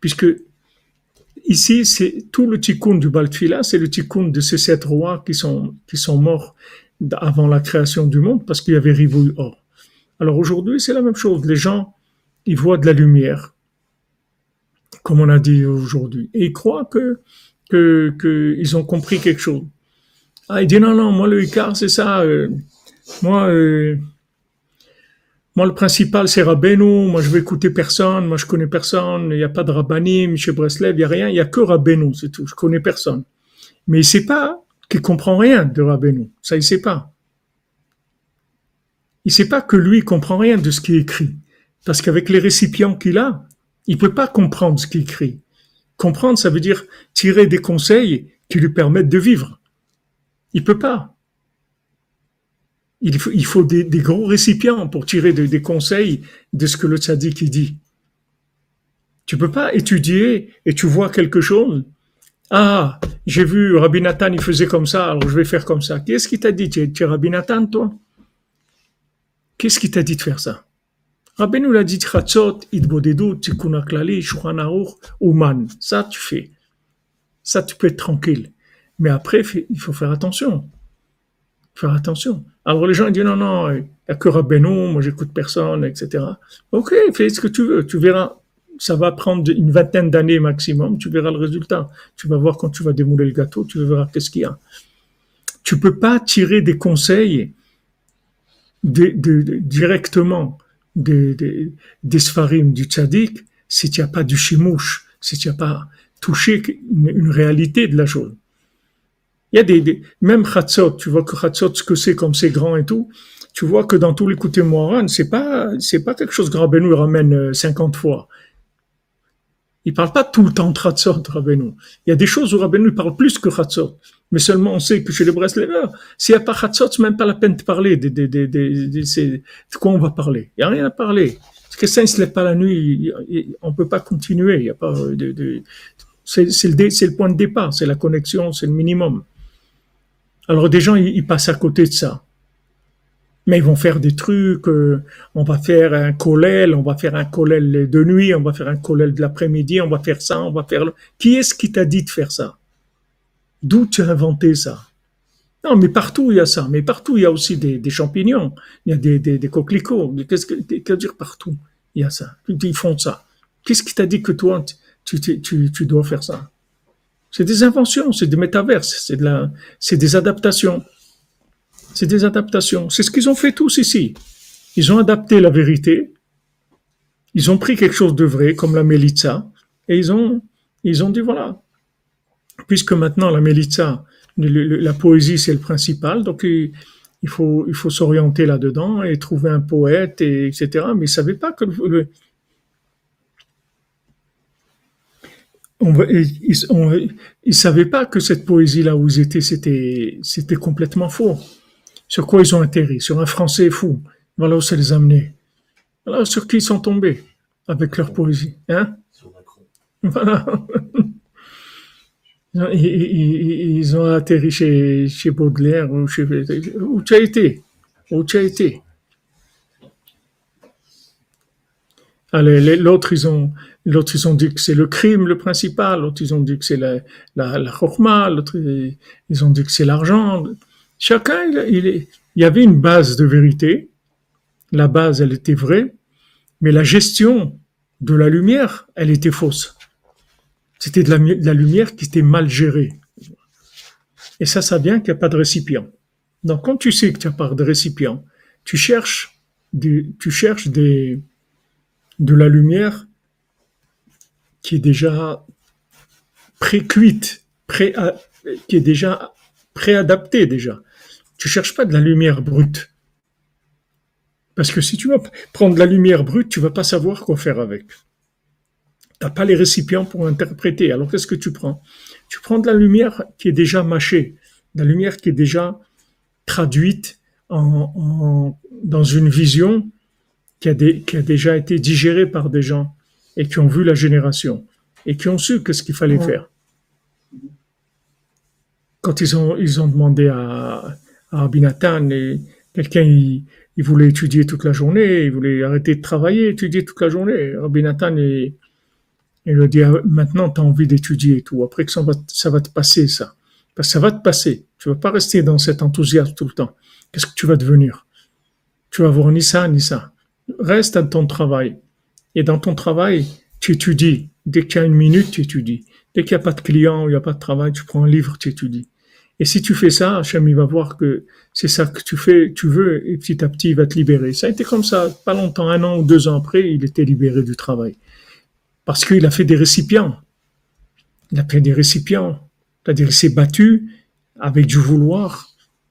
puisque ici c'est tout le tikkun du Baltfila, c'est le tikkun de ces sept rois qui sont morts avant la création du monde parce qu'il y avait rivouille or. Alors aujourd'hui, c'est la même chose. Les gens, ils voient de la lumière, comme on a dit aujourd'hui, et ils croient que, que, ont compris quelque chose. Ah, il dit non, non, moi le Icar, c'est ça. Euh, moi, euh, moi le principal, c'est Rabbeinu. Moi, je vais écouter personne. Moi, je connais personne. Il n'y a pas de Rabbanim chez Breslev. Il n'y a rien. Il n'y a que Rabbeinu, c'est tout. Je connais personne. Mais c'est pas qui comprend rien de Rabbeinu. Ça, il sait pas. Il sait pas que lui comprend rien de ce qui est écrit. Parce qu'avec les récipients qu'il a, il peut pas comprendre ce qu'il écrit. Comprendre, ça veut dire tirer des conseils qui lui permettent de vivre. Il peut pas. Il faut, des, gros récipients pour tirer des conseils de ce que le tzaddik dit. Tu peux pas étudier et tu vois quelque chose ah, j'ai vu Rabbi Nathan, il faisait comme ça, alors je vais faire comme ça. Qu'est-ce qui t'a dit Tu es, Rabbi Nathan, toi? Qu'est-ce qui t'a dit de faire ça? Rabbi nous l'a dit, Chatzot, Idbodedu, Tikkun Klali, Uman. Ça, tu fais. Ça, tu peux être tranquille. Mais après, il faut faire attention. Faire attention. Alors les gens disent, non, non, il n'y a que Rabbeinu, moi j'écoute personne, etc. Ok, fais ce que tu veux, tu verras ça va prendre une vingtaine d'années maximum, tu verras le résultat. Tu vas voir quand tu vas démouler le gâteau, tu verras qu'est-ce qu'il y a. Tu peux pas tirer des conseils directement des, des, du tzaddik si tu n'as pas du chimouche, si tu n'as pas touché une, réalité de la chose. Il y a des, même Chatzot, tu vois que Chatzot, ce que c'est comme c'est grand et tout, tu vois que dans tous les côtés Moharan, c'est pas, c'est pas quelque chose que Rabbeinu ramène 50 euh, fois. Il parle pas tout le temps de Chatzot, Rabbeinu. Il y a des choses où Rabbeinu parle plus que Chatzot. Mais seulement on sait que chez les Breslevers, s'il n'y a pas Chatzot, c'est même pas la peine de parler de, de, de, de, quoi on va parler? Il n'y a rien à parler. Parce que ça, il se lève pas la nuit, on peut pas continuer. Il y a pas de, c'est, le, le point de départ, c'est la connexion, c'est le minimum. Alors des gens, ils passent à côté de ça. Mais ils vont faire des trucs, euh, on va faire un collèle, on va faire un collèle de nuit, on va faire un collèle de l'après-midi, on va faire ça, on va faire... Le... Qui est-ce qui t'a dit de faire ça? D'où tu as inventé ça? Non, mais partout il y a ça, mais partout il y a aussi des, champignons, il y a des, des, coquelicots, qu'est-ce que, qu'est-ce dire partout? Il y a ça, ils font ça. Qu'est-ce qui t'a dit que toi, tu, tu, tu, tu dois faire ça? C'est des inventions, c'est des métaverses, c'est de c'est des adaptations. C'est des adaptations. C'est ce qu'ils ont fait tous ici. Ils ont adapté la vérité. Ils ont pris quelque chose de vrai, comme la Melitza, et ils ont, ils ont dit voilà. Puisque maintenant la Melitza, la poésie c'est le principal, donc il, faut, il faut s'orienter là-dedans et trouver un poète, et, etc. Mais ils savaient pas que on, ils, ils, savaient pas que cette poésie-là où ils étaient, c'était, c'était complètement faux. Sur quoi ils ont atterri? Sur un Français fou. Voilà où ça les a amenés. Voilà sur qui ils sont tombés avec leur poésie. Hein? Voilà. (laughs) Ils, ont atterri chez, chez Baudelaire ou chez... Où tu as été? Où tu as été Allez, l'autre, ils ont, l'autre, ils ont dit que c'est le crime le principal, l'autre, ils ont dit que c'est la, la, la l'autre, ils ont dit que c'est l'argent. Chacun, il, il y avait une base de vérité, la base, elle était vraie, mais la gestion de la lumière, elle était fausse. C'était de la, lumière qui était mal gérée. Et ça, ça vient qu'il n'y a pas de récipient. Donc, quand tu sais que tu n'as pas de récipient, tu cherches, tu cherches des, de la lumière qui est déjà pré-cuite, pré, qui est déjà préadaptée déjà. Tu cherches pas de la lumière brute. Parce que si tu vas prendre de la lumière brute, tu vas pas savoir quoi faire avec. Tu n'as pas les récipients pour interpréter. Alors qu'est-ce que tu prends? Tu prends de la lumière qui est déjà mâchée, de la lumière qui est déjà traduite en, dans une vision qui a, qui a, déjà été digérée par des gens et qui ont vu la génération et qui ont su qu'est-ce qu'il fallait faire. Quand ils ont, ils ont demandé à, à quelqu'un il, il, voulait étudier toute la journée, il voulait arrêter de travailler, étudier toute la journée. Abinatan il, il lui dit ah, maintenant tu as envie d'étudier et tout. Après que ça va, ça va te passer ça. Parce que ça va te passer. Tu vas pas rester dans cet enthousiasme tout le temps. Qu'est-ce que tu vas devenir? Tu vas voir ni ça ni ça. Reste à ton travail. Et dans ton travail, tu étudies. Dès qu'il y a une minute, tu étudies. Dès qu'il n'y a pas de client, il n'y a pas de travail, tu prends un livre, tu étudies. Et si tu fais ça, Hachem, il va voir que c'est ça que tu fais, tu veux, et petit à petit, il va te libérer. Ça a été comme ça, pas longtemps, un an ou deux ans après, il était libéré du travail. Parce qu'il a fait des récipients. Il a fait des récipients. C'est-à-dire, il s'est battu avec du vouloir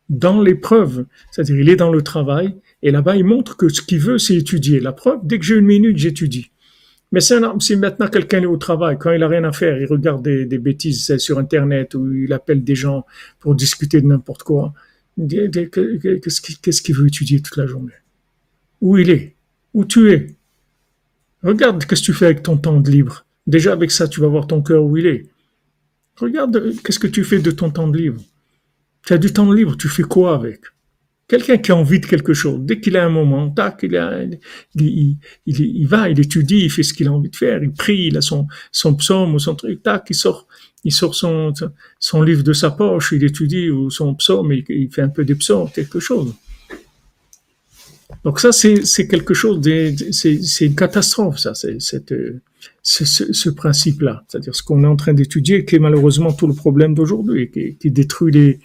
dans l'épreuve. C'est-à-dire, il est dans le travail, et là-bas, il montre que ce qu'il veut, c'est étudier. La preuve, dès que j'ai une minute, j'étudie. Mais si maintenant quelqu'un est au travail, quand il a rien à faire, il regarde des, bêtises sur Internet ou il appelle des gens pour discuter de n'importe quoi, qu'est-ce qu'il veut étudier toute la journée? Où il est? Où tu es? Regarde qu'est-ce que tu fais avec ton temps de libre. Déjà avec ça, tu vas voir ton cœur où il est. Regarde qu'est-ce que tu fais de ton temps de libre? Tu as du temps de libre, tu fais quoi avec? Quelqu'un qui a envie de quelque chose, dès qu'il a un moment, tac, il, a, il, il, il, va, il étudie, il fait ce qu'il a envie de faire, il prie, il a son, son psaume ou son truc, tac, il sort, il sort son, son livre de sa poche, il étudie ou son psaume, il, fait un peu des psaumes, quelque chose. Donc ça, c'est quelque chose, c'est une catastrophe, ça, c'est ce, ce principe-là. C'est-à-dire ce qu'on est en train d'étudier, qui est malheureusement tout le problème d'aujourd'hui, qui, qui détruit les,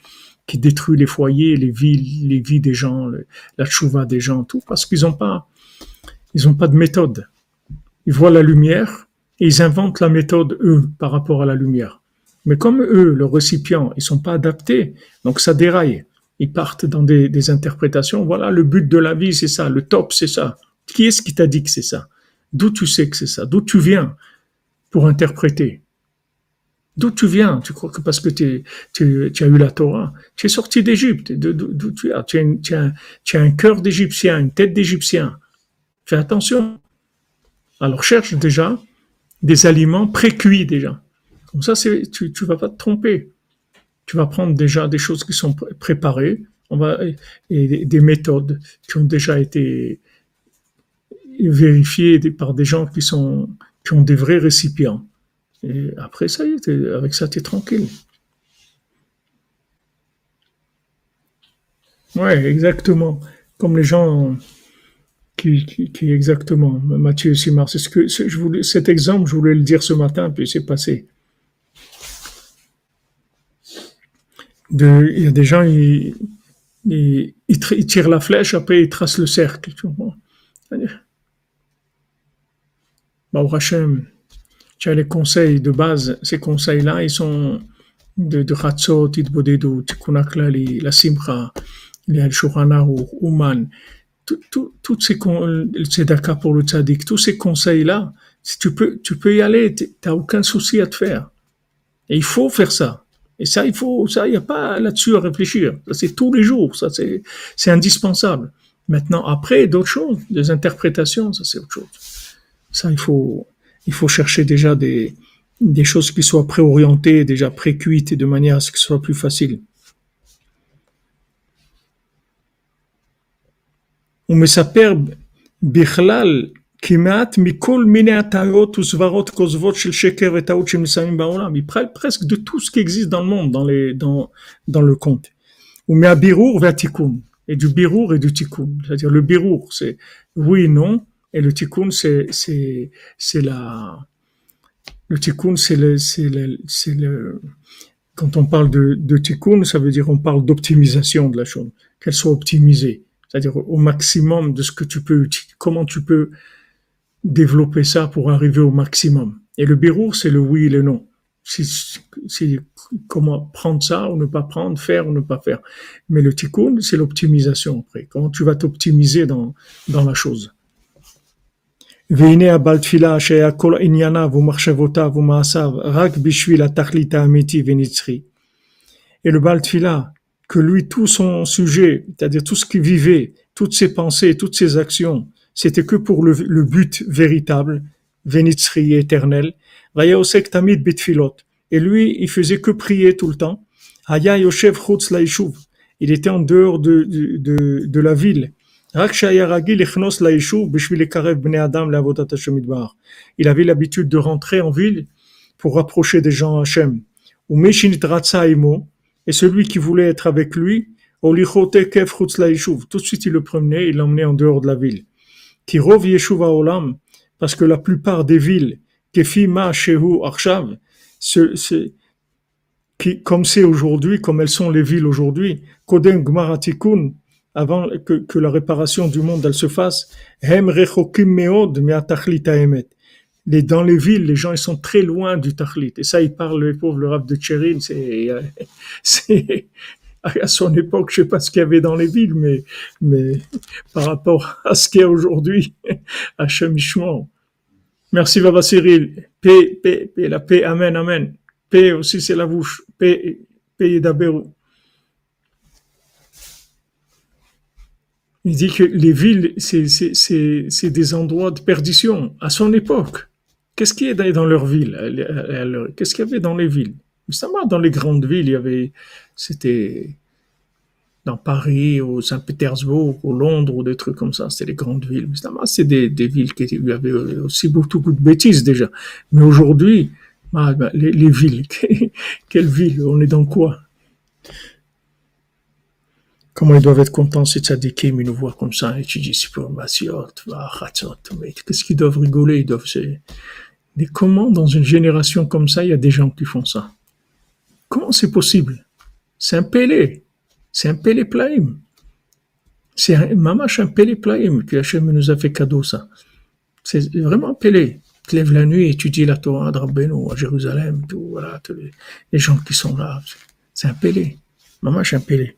qui détruit les foyers, les vies, les vies des gens, la chouva des gens, tout, parce qu'ils n'ont pas, ils ont pas de méthode. Ils voient la lumière et ils inventent la méthode eux par rapport à la lumière. Mais comme eux, le récipient, ils sont pas adaptés, donc ça déraille. Ils partent dans des, des interprétations. Voilà, le but de la vie, c'est ça. Le top, c'est ça. Qui est-ce qui t'a dit que c'est ça? D'où tu sais que c'est ça? D'où tu viens pour interpréter? D'où tu viens? Tu crois que parce que tu, as eu la Torah, tu es sorti d'Égypte. D'où tu as? Tu as, un cœur d'Égyptien, une tête d'Égyptien. Fais attention. Alors cherche déjà des aliments pré-cuits déjà. Comme ça, tu ne vas pas te tromper. Tu vas prendre déjà des choses qui sont préparées on va, et des méthodes qui ont déjà été vérifiées par des gens qui, sont, qui ont des vrais récipients. Après ça, avec ça, tu es tranquille. Ouais, exactement. Comme les gens qui, exactement, Mathieu Simard, c'est ce que je voulais, cet exemple, je voulais le dire ce matin, puis c'est passé. Il y a des gens, ils, tirent la flèche, après ils tracent le cercle. Tu vois. Bah, tu as les conseils de base. Ces conseils-là, ils sont de, de Hatzot, Tikkunaklali, la Simcha, les Al-Shurana ou Ouman. Toutes ces, d'accord pour le tous ces conseils-là, tu peux, tu peux y aller, tu n'as aucun souci à te faire. Et il faut faire ça. Et ça, il faut, ça, n'y a pas là-dessus à réfléchir. c'est tous les jours, ça, c'est, c'est indispensable. Maintenant, après, d'autres choses, des interprétations, ça, c'est autre chose. Ça, il faut, il faut chercher déjà des, des choses qui soient préorientées, déjà pré-cuites, de manière à ce que ce soit plus facile. ומספר בכלל כמעט מכל מיני הטעיות וסברות כוזבות של שקר וטעות שמסיימים בעולם. Il parle de tout ce qui existe dans le monde, dans, les, dans, dans le conte. ומהבירור והתיקון. et du birour et du tikkun. C'est-à-dire le birour, c'est oui, non, et le tikkun, c'est c'est c'est la le tikkun, c'est le c'est le c'est le quand on parle de, de tikkun, ça veut dire on parle d'optimisation de la chose, qu'elle soit optimisée, c'est-à-dire au maximum de ce que tu peux, comment tu peux développer ça pour arriver au maximum. Et le birour, c'est le oui et le non. C'est comment prendre ça ou ne pas prendre, faire ou ne pas faire. Mais le tikkun, c'est l'optimisation après. Comment tu vas t'optimiser dans, dans la chose. והנה הבעל תפילה שהיה כל ענייניו ומחשבותיו ומעשיו רק בשביל התכלית האמיתי ונצחי. Et le Baal Tfila, que lui, tout son sujet, c'est-à-dire tout ce qu'il vivait, toutes ses pensées, toutes ses actions, c'était que pour le, le but véritable, Venitzri éternel. Vaya osek tamid bitfilot. Et lui, il faisait que prier tout le temps. Haya yoshev chutz laishuv. Il était en dehors de, de, de, de la ville. Il avait l'habitude de rentrer en ville pour rapprocher des gens à Hachem. Et celui qui voulait être avec lui, tout de suite il le promenait, il l'emmenait en dehors de la ville. Parce que la plupart des villes, comme c'est aujourd'hui, comme elles sont les villes aujourd'hui, avant que, la réparation du monde elle se fasse. Les, dans les villes, les gens ils sont très loin du Tachlit. Et ça, il parle, le pauvre, le rap de Tchérin, (laughs) c'est, à son époque, je sais pas ce qu'il y avait dans les villes, mais, mais par rapport à ce qu'il y a aujourd'hui, (laughs) à Chemichement. Merci, Baba Cyril. Paix, paix, paix, la paix, amen, amen. Paix aussi, c'est la bouche. Paix, paix d'Aberou. Il dit que les villes, c'est des endroits de perdition à son époque. Qu'est-ce qu'il y avait dans leur ville? Qu'est-ce qu'il y avait dans les villes? Justement, dans les grandes villes, il y avait, c'était dans Paris, ou Saint-Pétersbourg, ou Londres, ou des trucs comme ça. C'était les grandes villes. Justement, c'est des, des, villes qui il y avait aussi beaucoup, de bêtises déjà. Mais aujourd'hui, bah, bah, les, les, villes, (laughs) quelle ville On est dans quoi? Comment ils doivent être contents ces tzadikim, ils nous voient comme ça, étudier pour Masiot, mais qu'est-ce qu'ils doivent rigoler, ils doivent Mais comment dans une génération comme ça, il y a des gens qui font ça? Comment c'est possible? C'est un pélé, c'est un pélé plaim. C'est un mamache un pélé plaim que Hachem nous a fait cadeau ça. C'est vraiment un pélé. Tu lèves la nuit, étudies la Torah Rabbeinu à Jérusalem, tout, voilà, les, gens qui sont là. C'est un pélé. Mamache un pélé.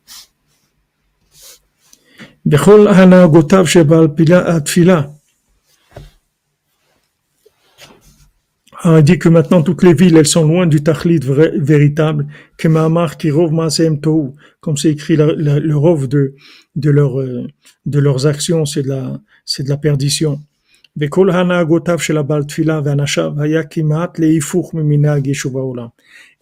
בכל הנהגותיו שבעל התפילה. On dit que maintenant toutes les villes, elles sont loin du tachlit véritable, que Mahamar qui rov tohu, comme c'est écrit le, le, le rov de, de, leur, euh, de leurs actions, c'est de la, c'est de la perdition. וכל הנהגותיו של הבעל תפילה ואנשיו היה כמעט להיפוך ממנהג יישוב העולם.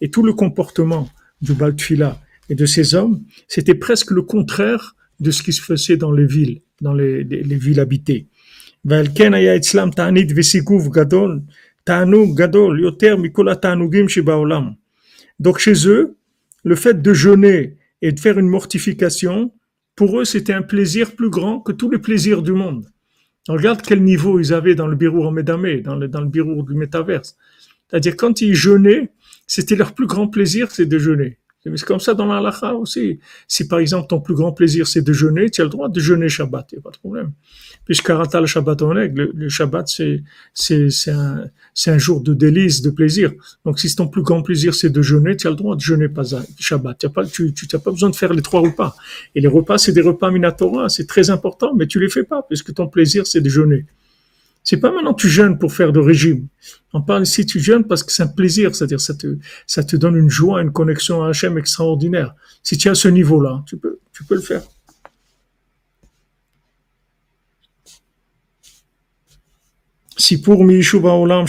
Et tout le comportement du בעל תפילה et de ces hommes, c'était presque le contraire de ce qui se faisait dans les villes, dans les, les, les villes habitées. Donc chez eux, le fait de jeûner et de faire une mortification, pour eux, c'était un plaisir plus grand que tous les plaisirs du monde. regarde quel niveau ils avaient dans le bureau en Médamé, dans dans le bureau du métaverse. C'est-à-dire, quand ils jeûnaient, c'était leur plus grand plaisir, c'est de jeûner. C'est comme ça dans la aussi. Si par exemple ton plus grand plaisir c'est de jeûner, tu as le droit de jeûner Shabbat, il n'y a pas de problème. Puisque le Shabbat le, le Shabbat c'est, c'est, un, un jour de délice, de plaisir. Donc si ton plus grand plaisir c'est de jeûner, tu as le droit de jeûner pas Shabbat. Tu n'as pas, tu, tu pas besoin de faire les trois repas. Et les repas c'est des repas minatora, c'est très important, mais tu les fais pas puisque ton plaisir c'est de jeûner. C'est pas maintenant tu jeûnes pour faire de régime. On parle ici tu jeûnes parce que c'est un plaisir, c'est-à-dire ça te, ça te donne une joie, une connexion à Hachem extraordinaire. Si tu es à ce niveau-là, tu peux, tu peux le faire. Si pour Olam,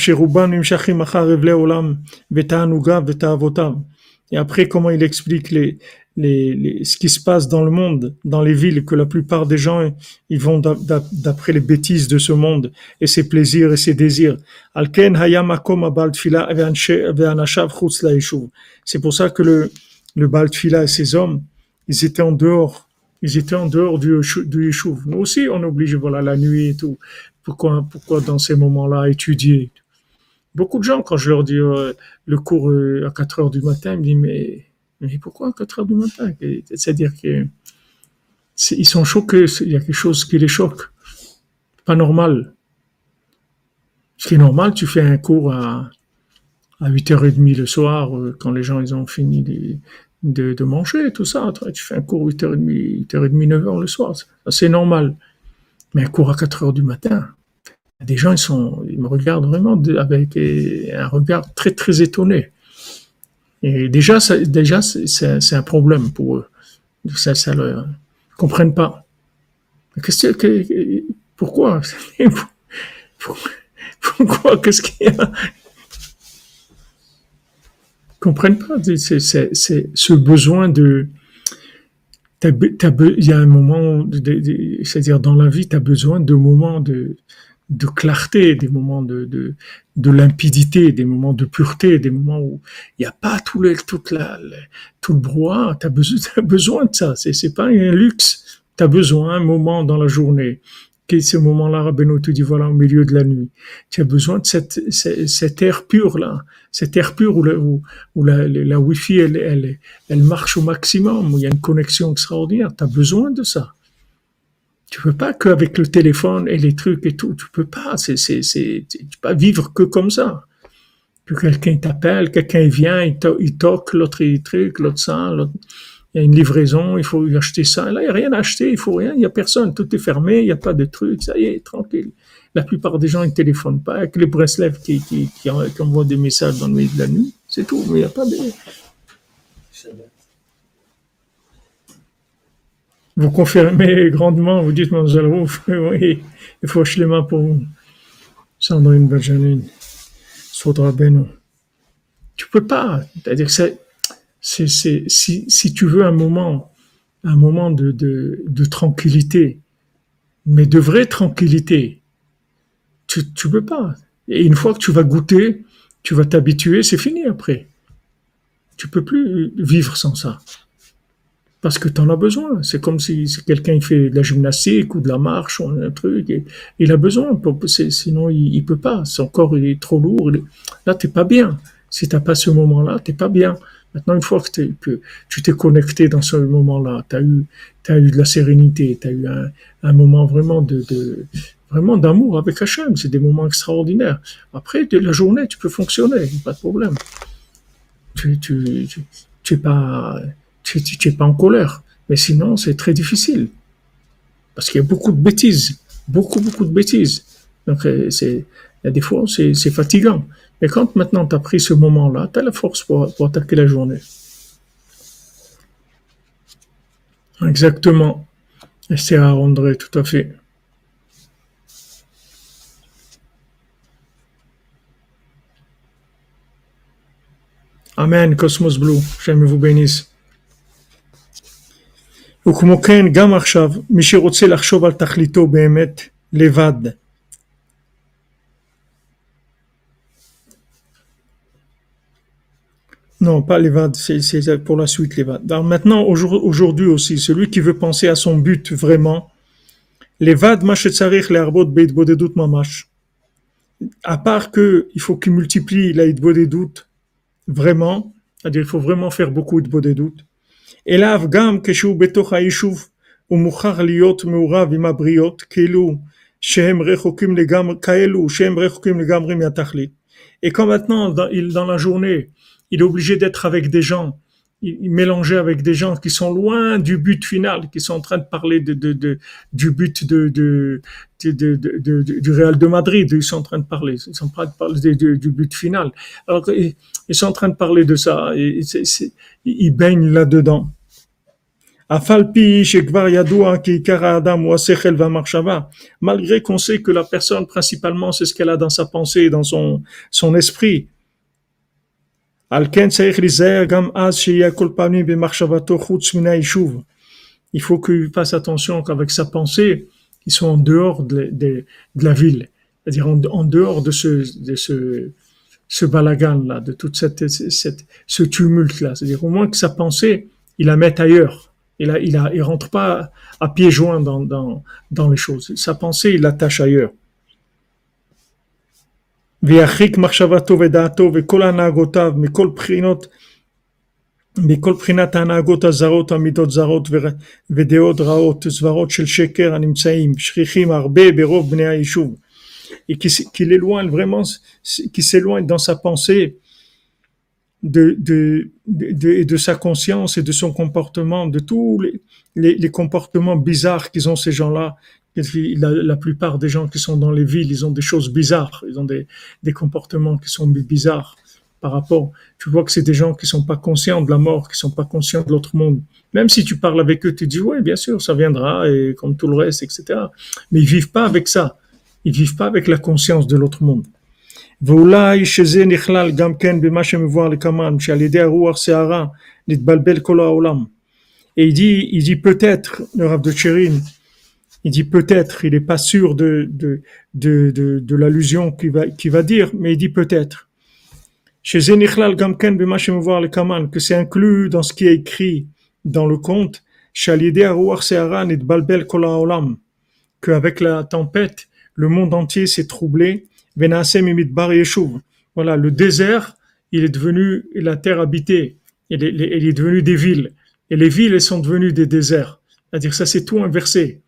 Et après, comment il explique les, les, ce qui se passe dans le monde, dans les villes, que la plupart des gens, ils vont d'après les bêtises de ce monde et ses plaisirs et ses désirs. C'est pour ça que le, le Baltfila et ses hommes, ils étaient en dehors Ils étaient en dehors du, du Nous aussi, on oblige, voilà, la nuit et tout. Pourquoi, pourquoi dans ces moments-là étudier Beaucoup de gens, quand je leur dis euh, le cours euh, à 4 heures du matin, ils me disent mais, mais pourquoi à 4 heures du matin C'est-à-dire qu'ils sont choqués, il y a quelque chose qui les choque. Pas normal. Ce qui est normal, tu fais un cours à, à 8h30 le soir, euh, quand les gens ils ont fini de, manger, tout ça. Tu fais un cours 8h30, 8h30, 9h le soir. C'est normal. Mais un cours à 4h du matin, des gens, ils, sont, ils me regardent vraiment avec un regard très, très étonné. Et déjà, déjà c'est un problème pour eux. Ça, ça le, comprennent pas. Que, pourquoi? (laughs) Pourquoi? Qu'est-ce qu'il y a? Ils comprennent pas. C'est, ce besoin de, il y a un moment, c'est-à-dire dans la vie, tu as besoin de moments de, de clarté, des moments de, de, de, limpidité, des moments de pureté, des moments où il n'y a pas tout le, toute la, tout le brouhaha. Tu as besoin, (laughs) besoin de ça. C'est, c'est pas un luxe. Tu as besoin un moment dans la journée. Que ce moment-là, Rabbeinu te dit, voilà, au milieu de la nuit. Tu as besoin de cette, cette, air pur-là. Cette air pur où, la, où, où la, la, Wi-Fi, elle, elle, elle marche au maximum, où il y a une connexion extraordinaire. Tu as besoin de ça. Tu peux pas qu'avec le téléphone et les trucs et tout, tu peux pas. C'est, c'est, c'est, tu peux pas vivre que comme ça. Que quelqu'un t'appelle, quelqu'un vient, il, il toque, l'autre il truc, l'autre ça, l'autre, il y a une livraison, il faut acheter ça. Là, il n'y a rien à acheter, il faut rien, il n'y a personne, tout est fermé, il n'y a pas de trucs, ça y est, tranquille. La plupart des gens, ils téléphonent pas, avec les Breslev qui, qui, qui, envoient des messages dans le milieu de la nuit, c'est tout, mais il n'y a pas de... Vous confirmez grandement, vous dites, mon Rouf, (laughs) oui, il faut les mains pour vous. Sandrine Benjamin, Sodra Beno. Tu peux pas. C'est-à-dire que c'est, si, si tu veux un moment, un moment de tranquillité, mais de vraie tranquillité, tu, tu peux pas. Et une fois que tu vas goûter, tu vas t'habituer, c'est fini après. Tu peux plus vivre sans ça parce que tu en as besoin. C'est comme si, quelqu'un fait de la gymnastique ou de la marche ou un truc, il a besoin, sinon il, il peut pas. Son corps il est trop lourd. Là, Là, t'es pas bien. Si t'as pas ce moment-là, t'es pas bien. Maintenant, une fois que, tu t'es connecté dans ce moment-là, tu as eu, as eu de la sérénité, tu as eu un, moment vraiment de vraiment d'amour avec Hachem. C'est des moments extraordinaires. Après, de la journée, tu peux fonctionner, pas de problème. Tu, tu, tu, tu es pas, tu n'es pas en colère. Mais sinon, c'est très difficile. Parce qu'il y a beaucoup de bêtises. Beaucoup, beaucoup de bêtises. Donc, euh, c'est, a des fois, c'est, fatigant. Mais quand maintenant tu as pris ce moment-là, tu as la force pour, attaquer la journée. Exactement. C'est à André, tout à fait. Amen, Cosmos Blue. J'aime vous bénisse. וכמו כן גם עכשיו מי שרוצה לחשוב על תכליתו באמת לבד Non, pas l'Evad, c'est pour la suite l'Evad. Alors maintenant, aujourd'hui aussi, celui qui veut penser à son but vraiment, l'Evad, mashetzarich le'arbot be'itbodedut mamash. À part que il faut qu'il multiplie la itbodedut vraiment, c'est-à-dire il faut vraiment faire beaucoup de bodedut. אליו גם כשהוא בתוך היישוב הוא מוכרח להיות מעורב עם הבריות כאילו שהם רחוקים לגמרי, כאלו שהם רחוקים לגמרי מהתכלית. Et quand maintenant, dans, il, dans la journée, il est obligé d'être avec des gens, il, mélanger avec des gens qui sont loin du but final, qui sont en train de parler de, du but de, du Real de Madrid, ils sont en train de parler, ils sont en train de parler du but final. Alors, ils, sont en train de parler de ça, et ils baignent là-dedans. Malgré qu'on sait que la personne principalement c'est ce qu'elle a dans sa pensée, dans son esprit. Il faut qu'il fasse attention qu'avec sa pensée, ils sont en dehors de, la ville, c'est-à-dire en, dehors de ce, de ce, ce balagan là, de toute cette, ce tumulte là, c'est-à-dire au moins que sa pensée, il la mette ailleurs Il il rentre pas à pieds joints dans, dans les choses. Sa pensée, il l'attache ailleurs. וירחיק מחשבתו ודעתו וכל הנהגותיו מכל בחינות מכל בחינת ההנהגות הזרות, המידות זרות ודעות רעות, סברות של שקר הנמצאים שכיחים הרבה ברוב בני היישוב. Et qu'il éloigne vraiment, qui s'éloigne dans sa pensée de, de, de, de, sa conscience et de son comportement, de tous les, les, les comportements bizarres qu'ils ont ces gens-là. La, la, plupart des gens qui sont dans les villes, ils ont des choses bizarres, ils ont des, des comportements qui sont bizarres par rapport. Tu vois que c'est des gens qui sont pas conscients de la mort, qui sont pas conscients de l'autre monde. Même si tu parles avec eux, tu dis ouais, bien sûr, ça viendra et comme tout le reste, etc. Mais ils vivent pas avec ça. Ils vivent pas avec la conscience de l'autre monde. ואולי שזה נכלל גם כן במה שמבואר לקמן, שעל ידי הרוח סערה נתבלבל כל העולם. Et il dit, il dit peut-être, le Rav de Tchérin, il dit peut-être, il n'est pas sûr de, de, de, de, l'allusion qu'il va, va dire, mais il dit peut-être. Chez Zenichlal Gamken voir le Kaman, que c'est inclus dans ce qui est écrit dans le conte, Balbel Olam, qu'avec la tempête, le monde entier s'est troublé, Voilà, le désert, il est devenu la terre habitée, il est, il est devenu des villes, et les villes, elles sont devenues des déserts. C'est-à-dire, ça c'est tout inversé.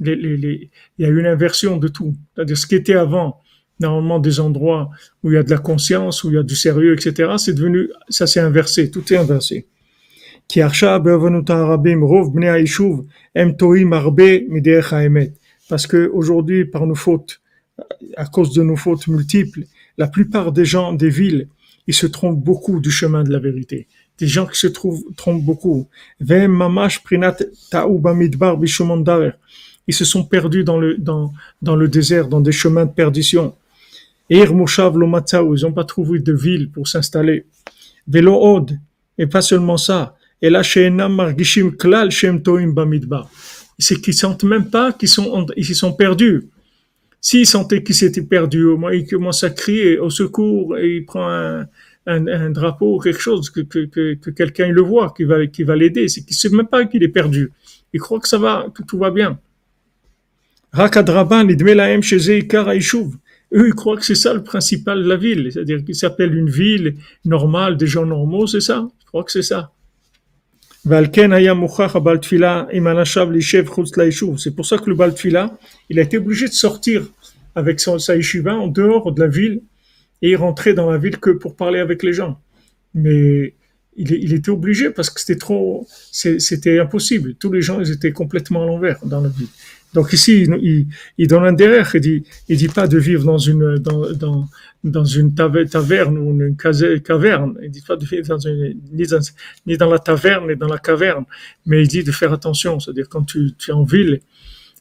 Les, les, il y a une inversion de tout. C'est-à-dire, ce qui était avant, normalement, des endroits où il y a de la conscience, où il y a du sérieux, etc., c'est devenu, ça s'est inversé. Tout est inversé. Parce que aujourd'hui, par nos fautes, à cause de nos fautes multiples, la plupart des gens des villes, ils se trompent beaucoup du chemin de la vérité. Des gens qui se trouvent, trompent beaucoup. Ils se sont perdus dans le, dans, dans le désert, dans des chemins de perdition. Ils n'ont pas trouvé de ville pour s'installer. Et pas seulement ça. Et là, c'est qu'ils sentent même pas qu'ils sont, ils sont perdus. S'il sentait qu'il s'était perdu, au moins il commence à crier au secours et il prend un, un, drapeau, quelque chose que, que, que, que quelqu'un le voit, qui va, qui va l'aider. C'est qu'il sait même pas qu'il est perdu. Il croit que ça va, que tout va bien. Eux, ils croient que c'est ça le principal de la ville. C'est-à-dire qu'il s'appelle une ville normale, des gens normaux, c'est ça? Je crois que c'est ça. C'est pour ça que le Baltfila, il a été obligé de sortir avec son, sa en dehors de la ville et rentrer dans la ville que pour parler avec les gens. Mais il, il était obligé parce que c'était trop, c'était impossible. Tous les gens, ils étaient complètement à l'envers dans la ville. Donc ici, il, il, donne un derrière, il dit, il dit pas de vivre dans une, dans, dans, dans une taverne ou une caverne. Il dit pas de vivre dans une, ni, dans, ni dans la taverne ni dans la caverne, mais il dit de faire attention. C'est-à-dire quand tu, tu es en ville,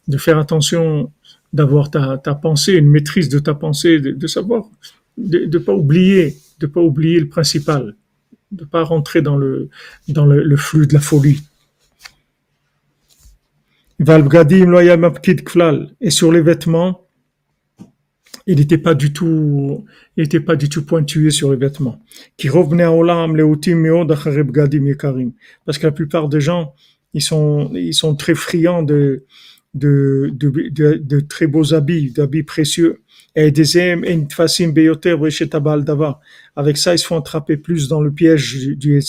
de faire attention, d'avoir ta, ta pensée, une maîtrise de ta pensée, de, de savoir, de, de pas oublier, de pas oublier le principal, de pas rentrer dans le, dans le, le flux de la folie. Et sur les vêtements, il n'était pas du tout, il n'était pas du tout pointué sur les vêtements. Parce que la plupart des gens, ils sont, ils sont très friands de, de très beaux habits, d'habits précieux. Et des Avec ça, ils se font attraper plus dans le piège du, du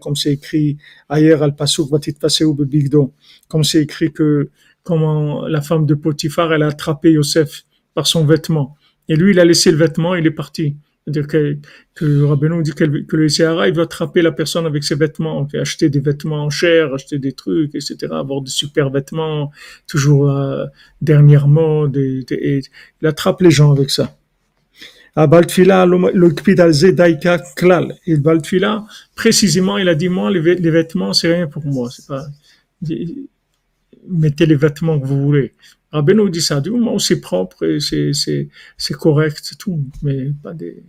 comme c'est écrit ailleurs al pasuk comme c'est écrit que comment la femme de Potiphar elle a attrapé Yosef par son vêtement. Et lui il a laissé le vêtement il est parti c'est-à-dire que, que Rabbeinu dit que, que le Sahara, il veut attraper la personne avec ses vêtements, acheter des vêtements en chair, acheter des trucs, etc., avoir des super vêtements, toujours euh, dernière mode, et, il attrape les gens avec ça. À Baltfila, Daika Klal. Et Baltfila, précisément, il a dit, moi, les, vêtements, c'est rien pour moi. Pas, mettez les vêtements que vous voulez. Rabbeinu dit ça, du moment où c'est propre, c'est, c'est, c'est correct, c'est tout, mais pas des...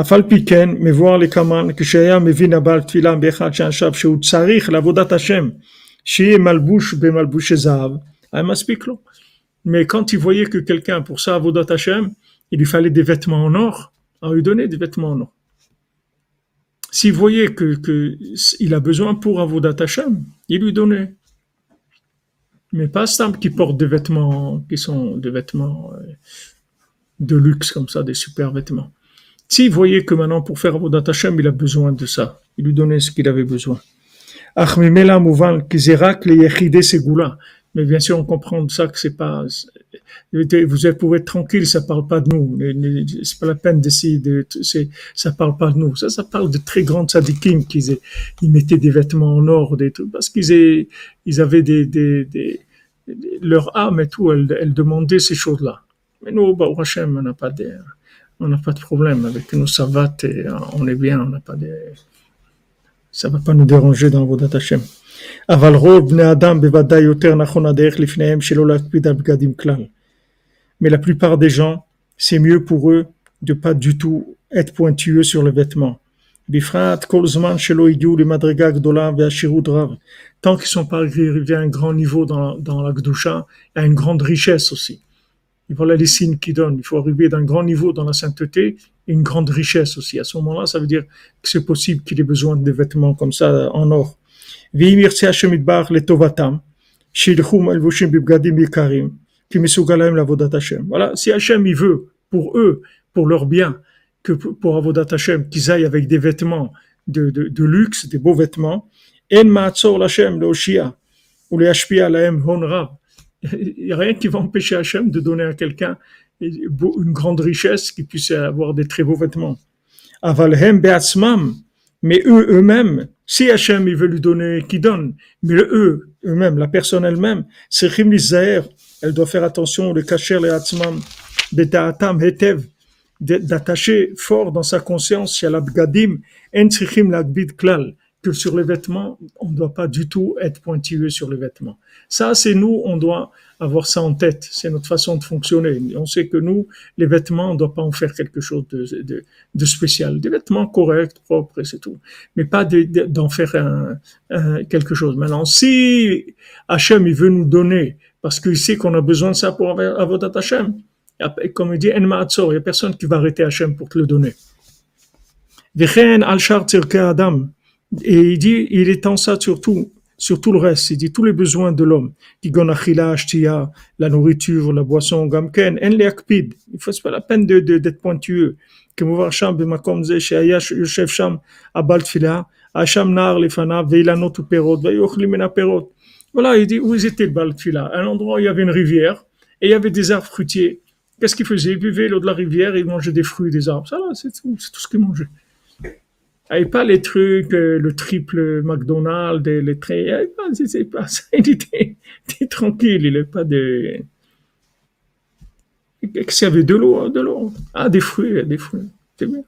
אף על פי כן מבואר לקמן כשהיה מבין הבעל תפילה באחד שאנשיו שהוא צריך לעבודת השם שיהיה מלבוש במלבושי זהב היה מספיק לו. Mais quand il voyait que quelqu'un pour ça avodat Hashem, il lui fallait des vêtements en s'il voyait que, a besoin pour Avodat Hashem, il lui donnait. Mais pas simple qui porte des vêtements qui sont des vêtements euh, de luxe comme ça, des super vêtements. S'il voyait que maintenant pour faire Avodat Hashem, il a besoin de ça, il lui donnait ce qu'il avait besoin. Mais bien sûr, on comprend ça que c'est pas. Vous pouvez être tranquille, ça parle pas de nous. C'est pas la peine d'essayer de. Ça parle pas de nous. Ça, ça parle de très grandes sadikim qui ils mettaient des vêtements en or, des trucs, parce qu'ils ils avaient des, des, leur âme et tout. Elle, elle demandait ces choses-là. Mais nous, bah, Hachem, on n'a pas de, on n'a pas de problème avec nous. Ça va, on est bien, on n'a pas de. Ça va pas nous déranger dans vos Hashem. אבל רוב בני אדם בוודאי יותר נכון הדרך לפניהם שלא להקפיד על בגדים כלל. Mais la plupart des gens, c'est mieux pour eux de pas du tout être pointueux sur les vêtements. בפרט כל זמן שלא הגיעו למדרגה גדולה והשירות רב. Tant qu'ils sont pas arrivés à un grand niveau dans, dans la Gdusha, à une grande richesse aussi. Et voilà les signes qui donnent. Il faut arriver d'un grand niveau dans la sainteté et une grande richesse aussi. À ce moment-là, ça veut dire que c'est possible qu'il ait besoin de vêtements comme ça en or. Voilà, si Hachem il veut pour eux, pour leur bien, que pour Avodat Hachem, qu'ils aillent avec des vêtements de, de, de luxe, des beaux vêtements, En Ma'atzor Hachem, le ou les Hashpia Lahem Honrav. Il n'y a rien qui va empêcher Hachem de donner à quelqu'un une grande richesse qui puisse avoir des très beaux vêtements. Avalhem Beatzmam, mais eux, eux-mêmes, si Hachem, il veut lui donner, qui donne. Mais eux, eux-mêmes, la personne elle-même, c'est Zaher, elle doit faire attention, le cacher les Hatzmam, Hetev, d'attacher fort dans sa conscience, la Bgadim, En Klal, que sur les vêtements, on ne doit pas du tout être pointilleux sur les vêtements. Ça, c'est nous, on doit avoir ça en tête. C'est notre façon de fonctionner. On sait que nous, les vêtements, on ne doit pas en faire quelque chose de, de, de spécial. Des vêtements corrects, propres, c'est tout. Mais pas d'en faire un, quelque chose. Maintenant, si Hachem, il veut nous donner, parce qu'il sait qu'on a besoin de ça pour avoir, avoir Hachem, comme il dit, il n'y a personne qui va arrêter Hachem pour te le donner. Adam. Et il dit, il étend ça surtout sur tout le reste. Il dit tous les besoins de l'homme. La nourriture, la boisson, gamken, en Il ne faut pas la peine d'être de, d'être pointueux. Voilà, il dit, où était le Baltfila Un endroit où il y avait une rivière et il y avait des arbres fruitiers. Qu'est-ce qu'ils faisaient? Ils buvaient l'eau de la rivière et ils mangeaient des fruits, des arbres. Ça, c'est tout ce qu'ils mangeaient. Et pas les trucs, euh, le triple McDonald's, les traits, c'est pas ça. (laughs) Il était, tranquille, il n'est pas de... S'il y avait de l'eau, de l'eau. Ah, des fruits, des fruits. C'est bien.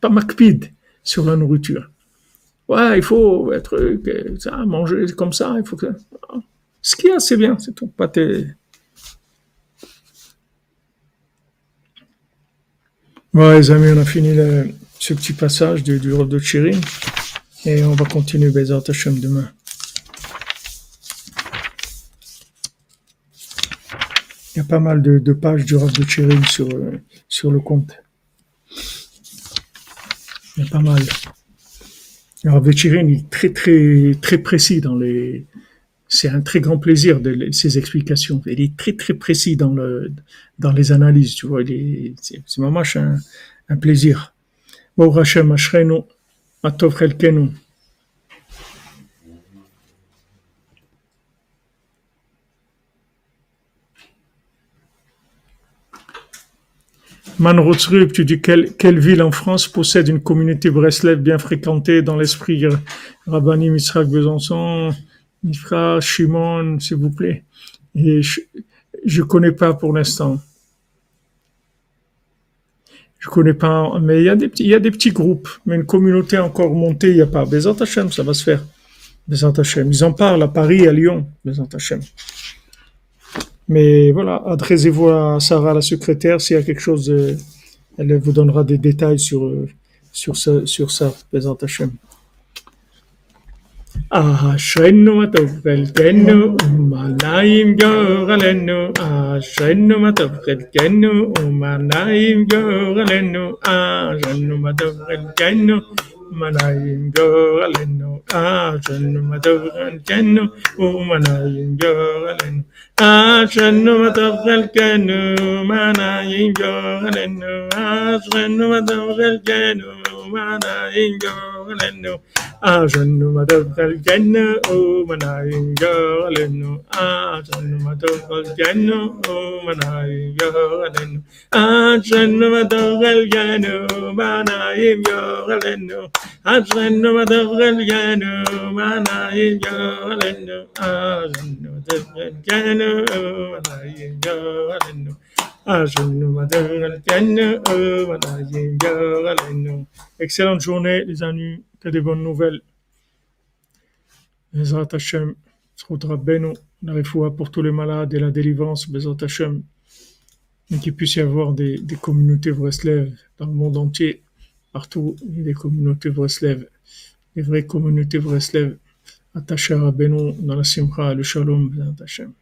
Pas McPid sur la nourriture. Ouais, il faut être, euh, ça, manger comme ça, il faut que... Ce qu'il y a, c'est bien, c'est tout. Pas tes... Ouais, les amis, on a fini le ce petit passage du, du de Chirin et on va continuer Bezat Hashem demain. Il y a pas mal de, pages du Rav de Chirin sur, le compte. Il y a pas mal. Le Rav de Chirin est très très très précis dans les. C'est un très grand plaisir de ses explications. Il est très très précis dans le les analyses. Tu vois, c'est vraiment un, un plaisir. Baruch Hashem Ashrenu, tu dis quelle, ville en France possède une communauté Breslev bien fréquentée dans l'esprit euh, Rabbani, Misrak, Besançon, Mifra, Shimon, s'il vous plaît. Et je ne connais pas pour l'instant. Je connais pas, mais il y a des petits, groupes, mais une communauté encore montée, il n'y a pas. Bézant Hachem, ça va se faire. Bézant Hachem. Ils en parlent à Paris à Lyon. Bézant Hachem. Mais voilà, adressez-vous à Sarah, la secrétaire, s'il y a quelque chose, elle vous donnera des détails sur, sur ça, sur ça, Bézant Hachem. ಆಶ್ರನ್ನು ಮತುಗಲ್ಕೆನ್ನು ಉಮ್ಮನಾಯಿಂ ಯೋಗಲೆನ್ನು ಆಶ್ರನ್ನು ಮತುಗಲ್ಕೆನ್ನು ಉಮ್ಮನಾಯಿಂ ಯೋಗಲೆನ್ನು ಆಶ್ರನ್ನು ಮತುಗಲ್ಕೆನ್ನು ಉಮ್ಮನಾಯಿಂ ಯೋಗಲೆನ್ನು ಆಶ್ರನ್ನು ಮತುಗಲ್ಕೆನ್ನು ಉಮ್ಮನಾಯಿಂ ಯೋಗಲೆನ್ನು ಆಶ್ರನ್ನು ಮತುಗಲ್ಕೆನ್ನು ಉಮ್ಮನಾಯಿಂ ಯೋಗಲೆನ್ನು ಆಶ್ರನ್ನು ಮತುಗಲ್ಕೆನ್ನು manaingalenu ashanu matokkalkenu manaingalenu ashanu matokkalkenu manaingalenu ashanu matokkalkenu manaingalenu ashanu matokkalkenu manaingalenu ashanu matokkalkenu manaingalenu goralenu Excellente journée, les amis, que des bonnes nouvelles. Bezrat Hashem, Rabbeinu, la refoua pour tous les malades et la délivrance, Bezrat Hashem, et qu'il puisse y avoir des, communautés Breslev dans le monde entier, partout, des communautés Breslev, des vraies communautés Breslev, attachées à Rabbeinu dans la Simcha, le Shalom, Bezrat Hashem.